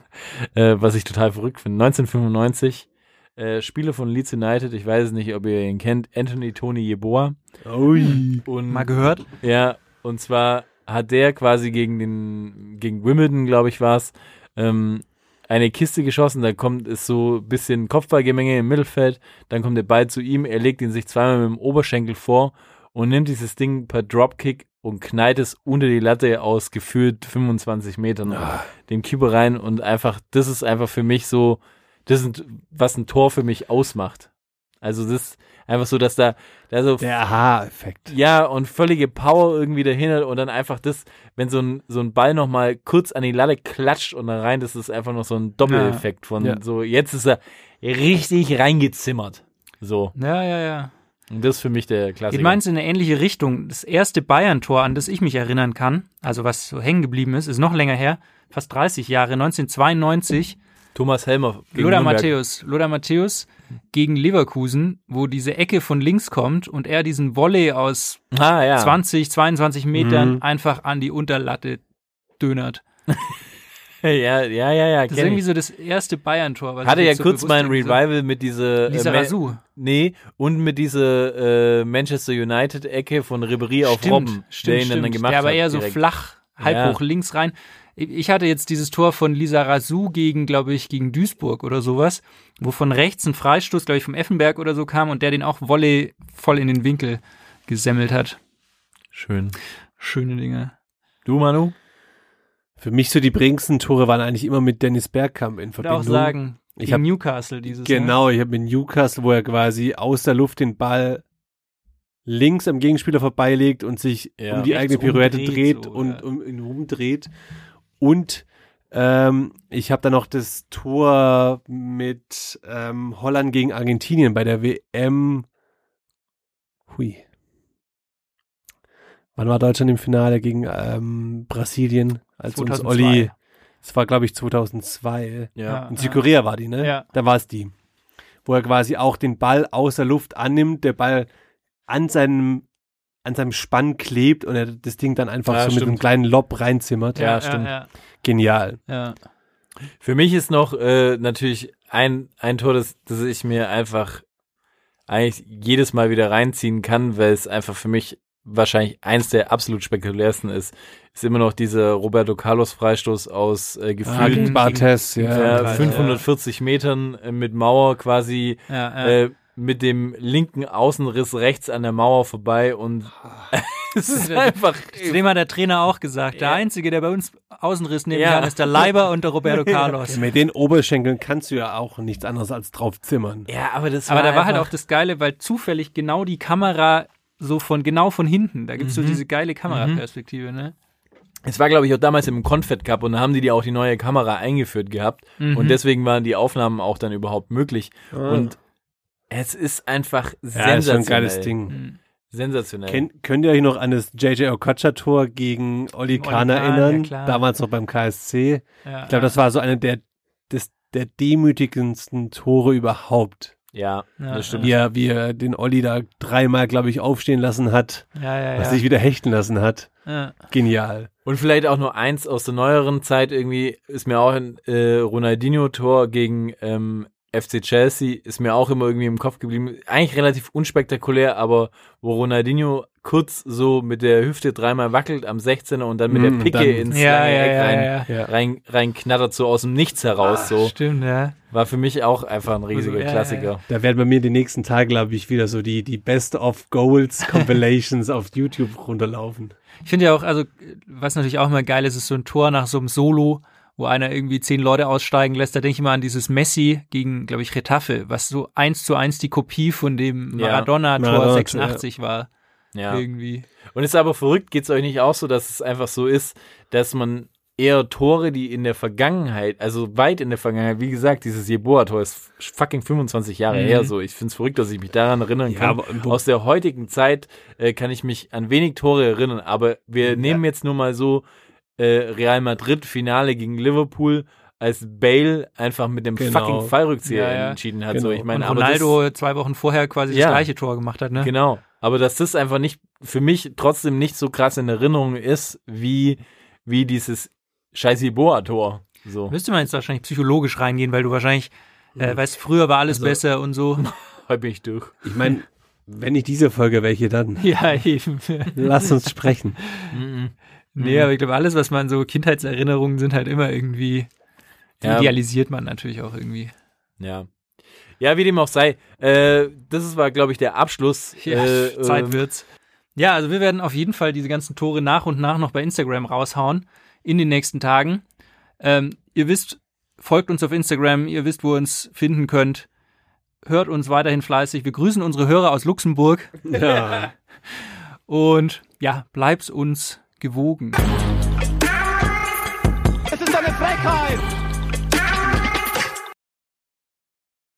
<laughs> äh, was ich total verrückt finde. 1995, äh, Spieler von Leeds United, ich weiß nicht, ob ihr ihn kennt, Anthony Tony Yeboah. Ui. Und Mal gehört? ja, und zwar hat der quasi gegen den, gegen Wimbledon, glaube ich, war es, ähm, eine Kiste geschossen, da kommt es so ein bisschen Kopfballgemenge im Mittelfeld, dann kommt der Ball zu ihm, er legt ihn sich zweimal mit dem Oberschenkel vor und nimmt dieses Ding per Dropkick und knallt es unter die Latte aus gefühlt 25 Metern dem Keeper rein. Und einfach, das ist einfach für mich so, das ist, was ein Tor für mich ausmacht. Also das ist einfach so, dass da, da so Der Aha-Effekt. ja, und völlige Power irgendwie dahinter und dann einfach das, wenn so ein, so ein Ball nochmal kurz an die Latte klatscht und dann rein, das ist einfach noch so ein Doppeleffekt von Ja. so, jetzt ist er richtig reingezimmert. So. Ja, ja, ja. Und das ist für mich der Klassiker. Ich meins in eine ähnliche Richtung. Das erste Bayern-Tor, an das ich mich erinnern kann, also was so hängen geblieben ist, ist noch länger her, fast 30 Jahre, 1992. Thomas Helmer gegen Nürnberg. Matthäus, Lothar Matthäus gegen Leverkusen, wo diese Ecke von links kommt und er diesen Volley aus Ah, ja. 20, 22 Metern Mhm. einfach an die Unterlatte dönert. <laughs> Ja, ja, ja, ja. Das ist irgendwie ich. so das erste Bayern-Tor. Hatte ich ja so kurz bewusst mal ein irgendwie so- Revival mit dieser Lisa äh, Razou. Nee, und mit dieser äh, Manchester United Ecke von Ribéry auf Robben, stimmt, der ihn stimmt. dann gemacht der aber hat. eher so direkt. flach, halb Ja. hoch links rein. Ich hatte jetzt dieses Tor von Lisa Razou gegen, glaube ich, gegen Duisburg oder sowas, wo von rechts ein Freistoß, glaube ich, vom Effenberg oder so kam und der den auch Volley voll in den Winkel gesemmelt hat. Schön. Schöne Dinge. Du, Manu? Für mich so die prägendsten Tore waren eigentlich immer mit Dennis Bergkamp in Ich würde Verbindung. auch sagen, Ich gegen hab- Newcastle dieses? Genau, ich habe mit Newcastle, wo er quasi aus der Luft den Ball links am Gegenspieler vorbeilegt und sich Ja. um die eigene Pirouette dreht so, und ja. um ihn rumdreht. Und ähm, ich habe dann noch das Tor mit ähm, Holland gegen Argentinien bei der WM. Hui. Wann war Deutschland im Finale gegen ähm, Brasilien? Als uns 2002. Olli, es war glaube ich 2002. Ja. In Südkorea war die, ne? Ja. Da war es die. Wo er quasi auch den Ball aus der Luft annimmt, der Ball an seinem an seinem Spann klebt und er das Ding dann einfach Ja, so mit stimmt. einem kleinen Lob reinzimmert. Ja, stimmt. Ja, Genial. ja. Für mich ist noch äh, natürlich ein, ein Tor, das, das ich mir einfach eigentlich jedes Mal wieder reinziehen kann, weil es einfach für mich wahrscheinlich eins der absolut spektakulärsten ist, ist immer noch dieser Roberto Carlos Freistoß aus äh, Ah, gefühlt gegen Bartes, ja. äh, Frankreich, 540 Metern äh, mit Mauer quasi ja, ja. äh, mit dem linken Außenriss rechts an der Mauer vorbei und <laughs> es ist einfach Zu dem hat der Trainer auch gesagt. Der Einzige, der bei uns Außenriss nehmen Ja. kann, ist der Leiber und der Roberto <laughs> Carlos. Mit den Oberschenkeln kannst du ja auch nichts anderes als drauf zimmern. ja, aber das Aber da war halt auch das Geile, weil zufällig genau die Kamera so von genau von hinten, da gibt's so diese geile Kameraperspektive, ne? Es war, glaube ich, auch damals im Confed Cup und da haben die die auch die neue Kamera eingeführt gehabt und deswegen waren die Aufnahmen auch dann überhaupt möglich. Und es ist einfach Ja, ist sensationell. schon ein geiles Ding. Sensationell. Kennt, könnt ihr euch noch an das JJ Okocha-Tor gegen Oli Kahn erinnern? ja, klar. Damals noch beim KSC. Ja, Ich glaube, das war so eine der, des, der demütigendsten Tore überhaupt. ja, Ja, das stimmt. Wie er, wie er den Olli da dreimal, glaube ich, aufstehen lassen hat, ja, ja, was ja. sich wieder hechten lassen hat. ja. Genial. Und vielleicht auch nur eins aus der neueren Zeit irgendwie ist mir auch ein äh, Ronaldinho-Tor gegen ähm, FC Chelsea ist mir auch immer irgendwie im Kopf geblieben. Eigentlich relativ unspektakulär, aber wo Ronaldinho kurz so mit der Hüfte dreimal wackelt am 16er und dann mit Mm, der Picke dann- ins Ja, lange ja, Eck ja, rein, ja. Ja. rein, rein knattert so aus dem Nichts heraus. so Stimmt, ja. war für mich auch einfach ein riesiger Ja, ja, Klassiker. Da werden bei mir die nächsten Tage, glaube ich, wieder so die, die Best of Goals <laughs> Compilations auf YouTube runterlaufen. Ich finde ja auch, also, was natürlich auch immer geil ist, ist so ein Tor nach so einem Solo, wo einer irgendwie zehn Leute aussteigen lässt. Da denke ich immer an dieses Messi gegen, glaube ich, Retafe, was so eins zu eins die Kopie von dem Ja. Maradona-Tor Maradona, 86 war. Ja. Irgendwie. Und ist aber verrückt, geht's euch nicht auch so, dass es einfach so ist, dass man eher Tore, die in der Vergangenheit, also weit in der Vergangenheit, wie gesagt, dieses Jeboa-Tor ist fucking 25 Jahre Mhm. her so. Ich find's verrückt, dass ich mich daran erinnern Ja, kann. aber Aus der heutigen Zeit äh, kann ich mich an wenig Tore erinnern, aber wir nehmen jetzt nur mal so äh, Real Madrid Finale gegen Liverpool, als Bale einfach mit dem Genau. fucking Fallrückzieher Ja, ja. entschieden hat. Genau. So, ich meine, Und aber das- Ronaldo zwei Wochen vorher quasi Ja. das gleiche Tor gemacht hat, ne? Genau. Aber dass das einfach nicht, für mich trotzdem nicht so krass in Erinnerung ist, wie, wie dieses scheiß Boa-Tor. So. Müsste man jetzt wahrscheinlich psychologisch reingehen, weil du wahrscheinlich, äh, weißt, früher war alles Also- besser und so. <laughs> Heute bin ich durch. Ich meine, wenn nicht diese Folge, welche dann? <laughs> ja, eben. Lass uns sprechen. Nee, aber ich glaube, alles, was man so Kindheitserinnerungen sind, halt immer irgendwie, Ja. idealisiert man natürlich auch irgendwie. Ja. Ja, wie dem auch sei. Äh, das ist, war, glaube ich, der Abschluss. <laughs> Ja, äh, <laughs> Zeit ähm, wird's. Ja, also wir werden auf jeden Fall diese ganzen Tore nach und nach noch bei Instagram raushauen in den nächsten Tagen. Ähm, ihr wisst, folgt uns auf Instagram, ihr wisst, wo ihr uns finden könnt. Hört uns weiterhin fleißig. Wir grüßen unsere Hörer aus Luxemburg Ja. <laughs> und ja, bleibt uns gewogen. Es ist eine Frechheit!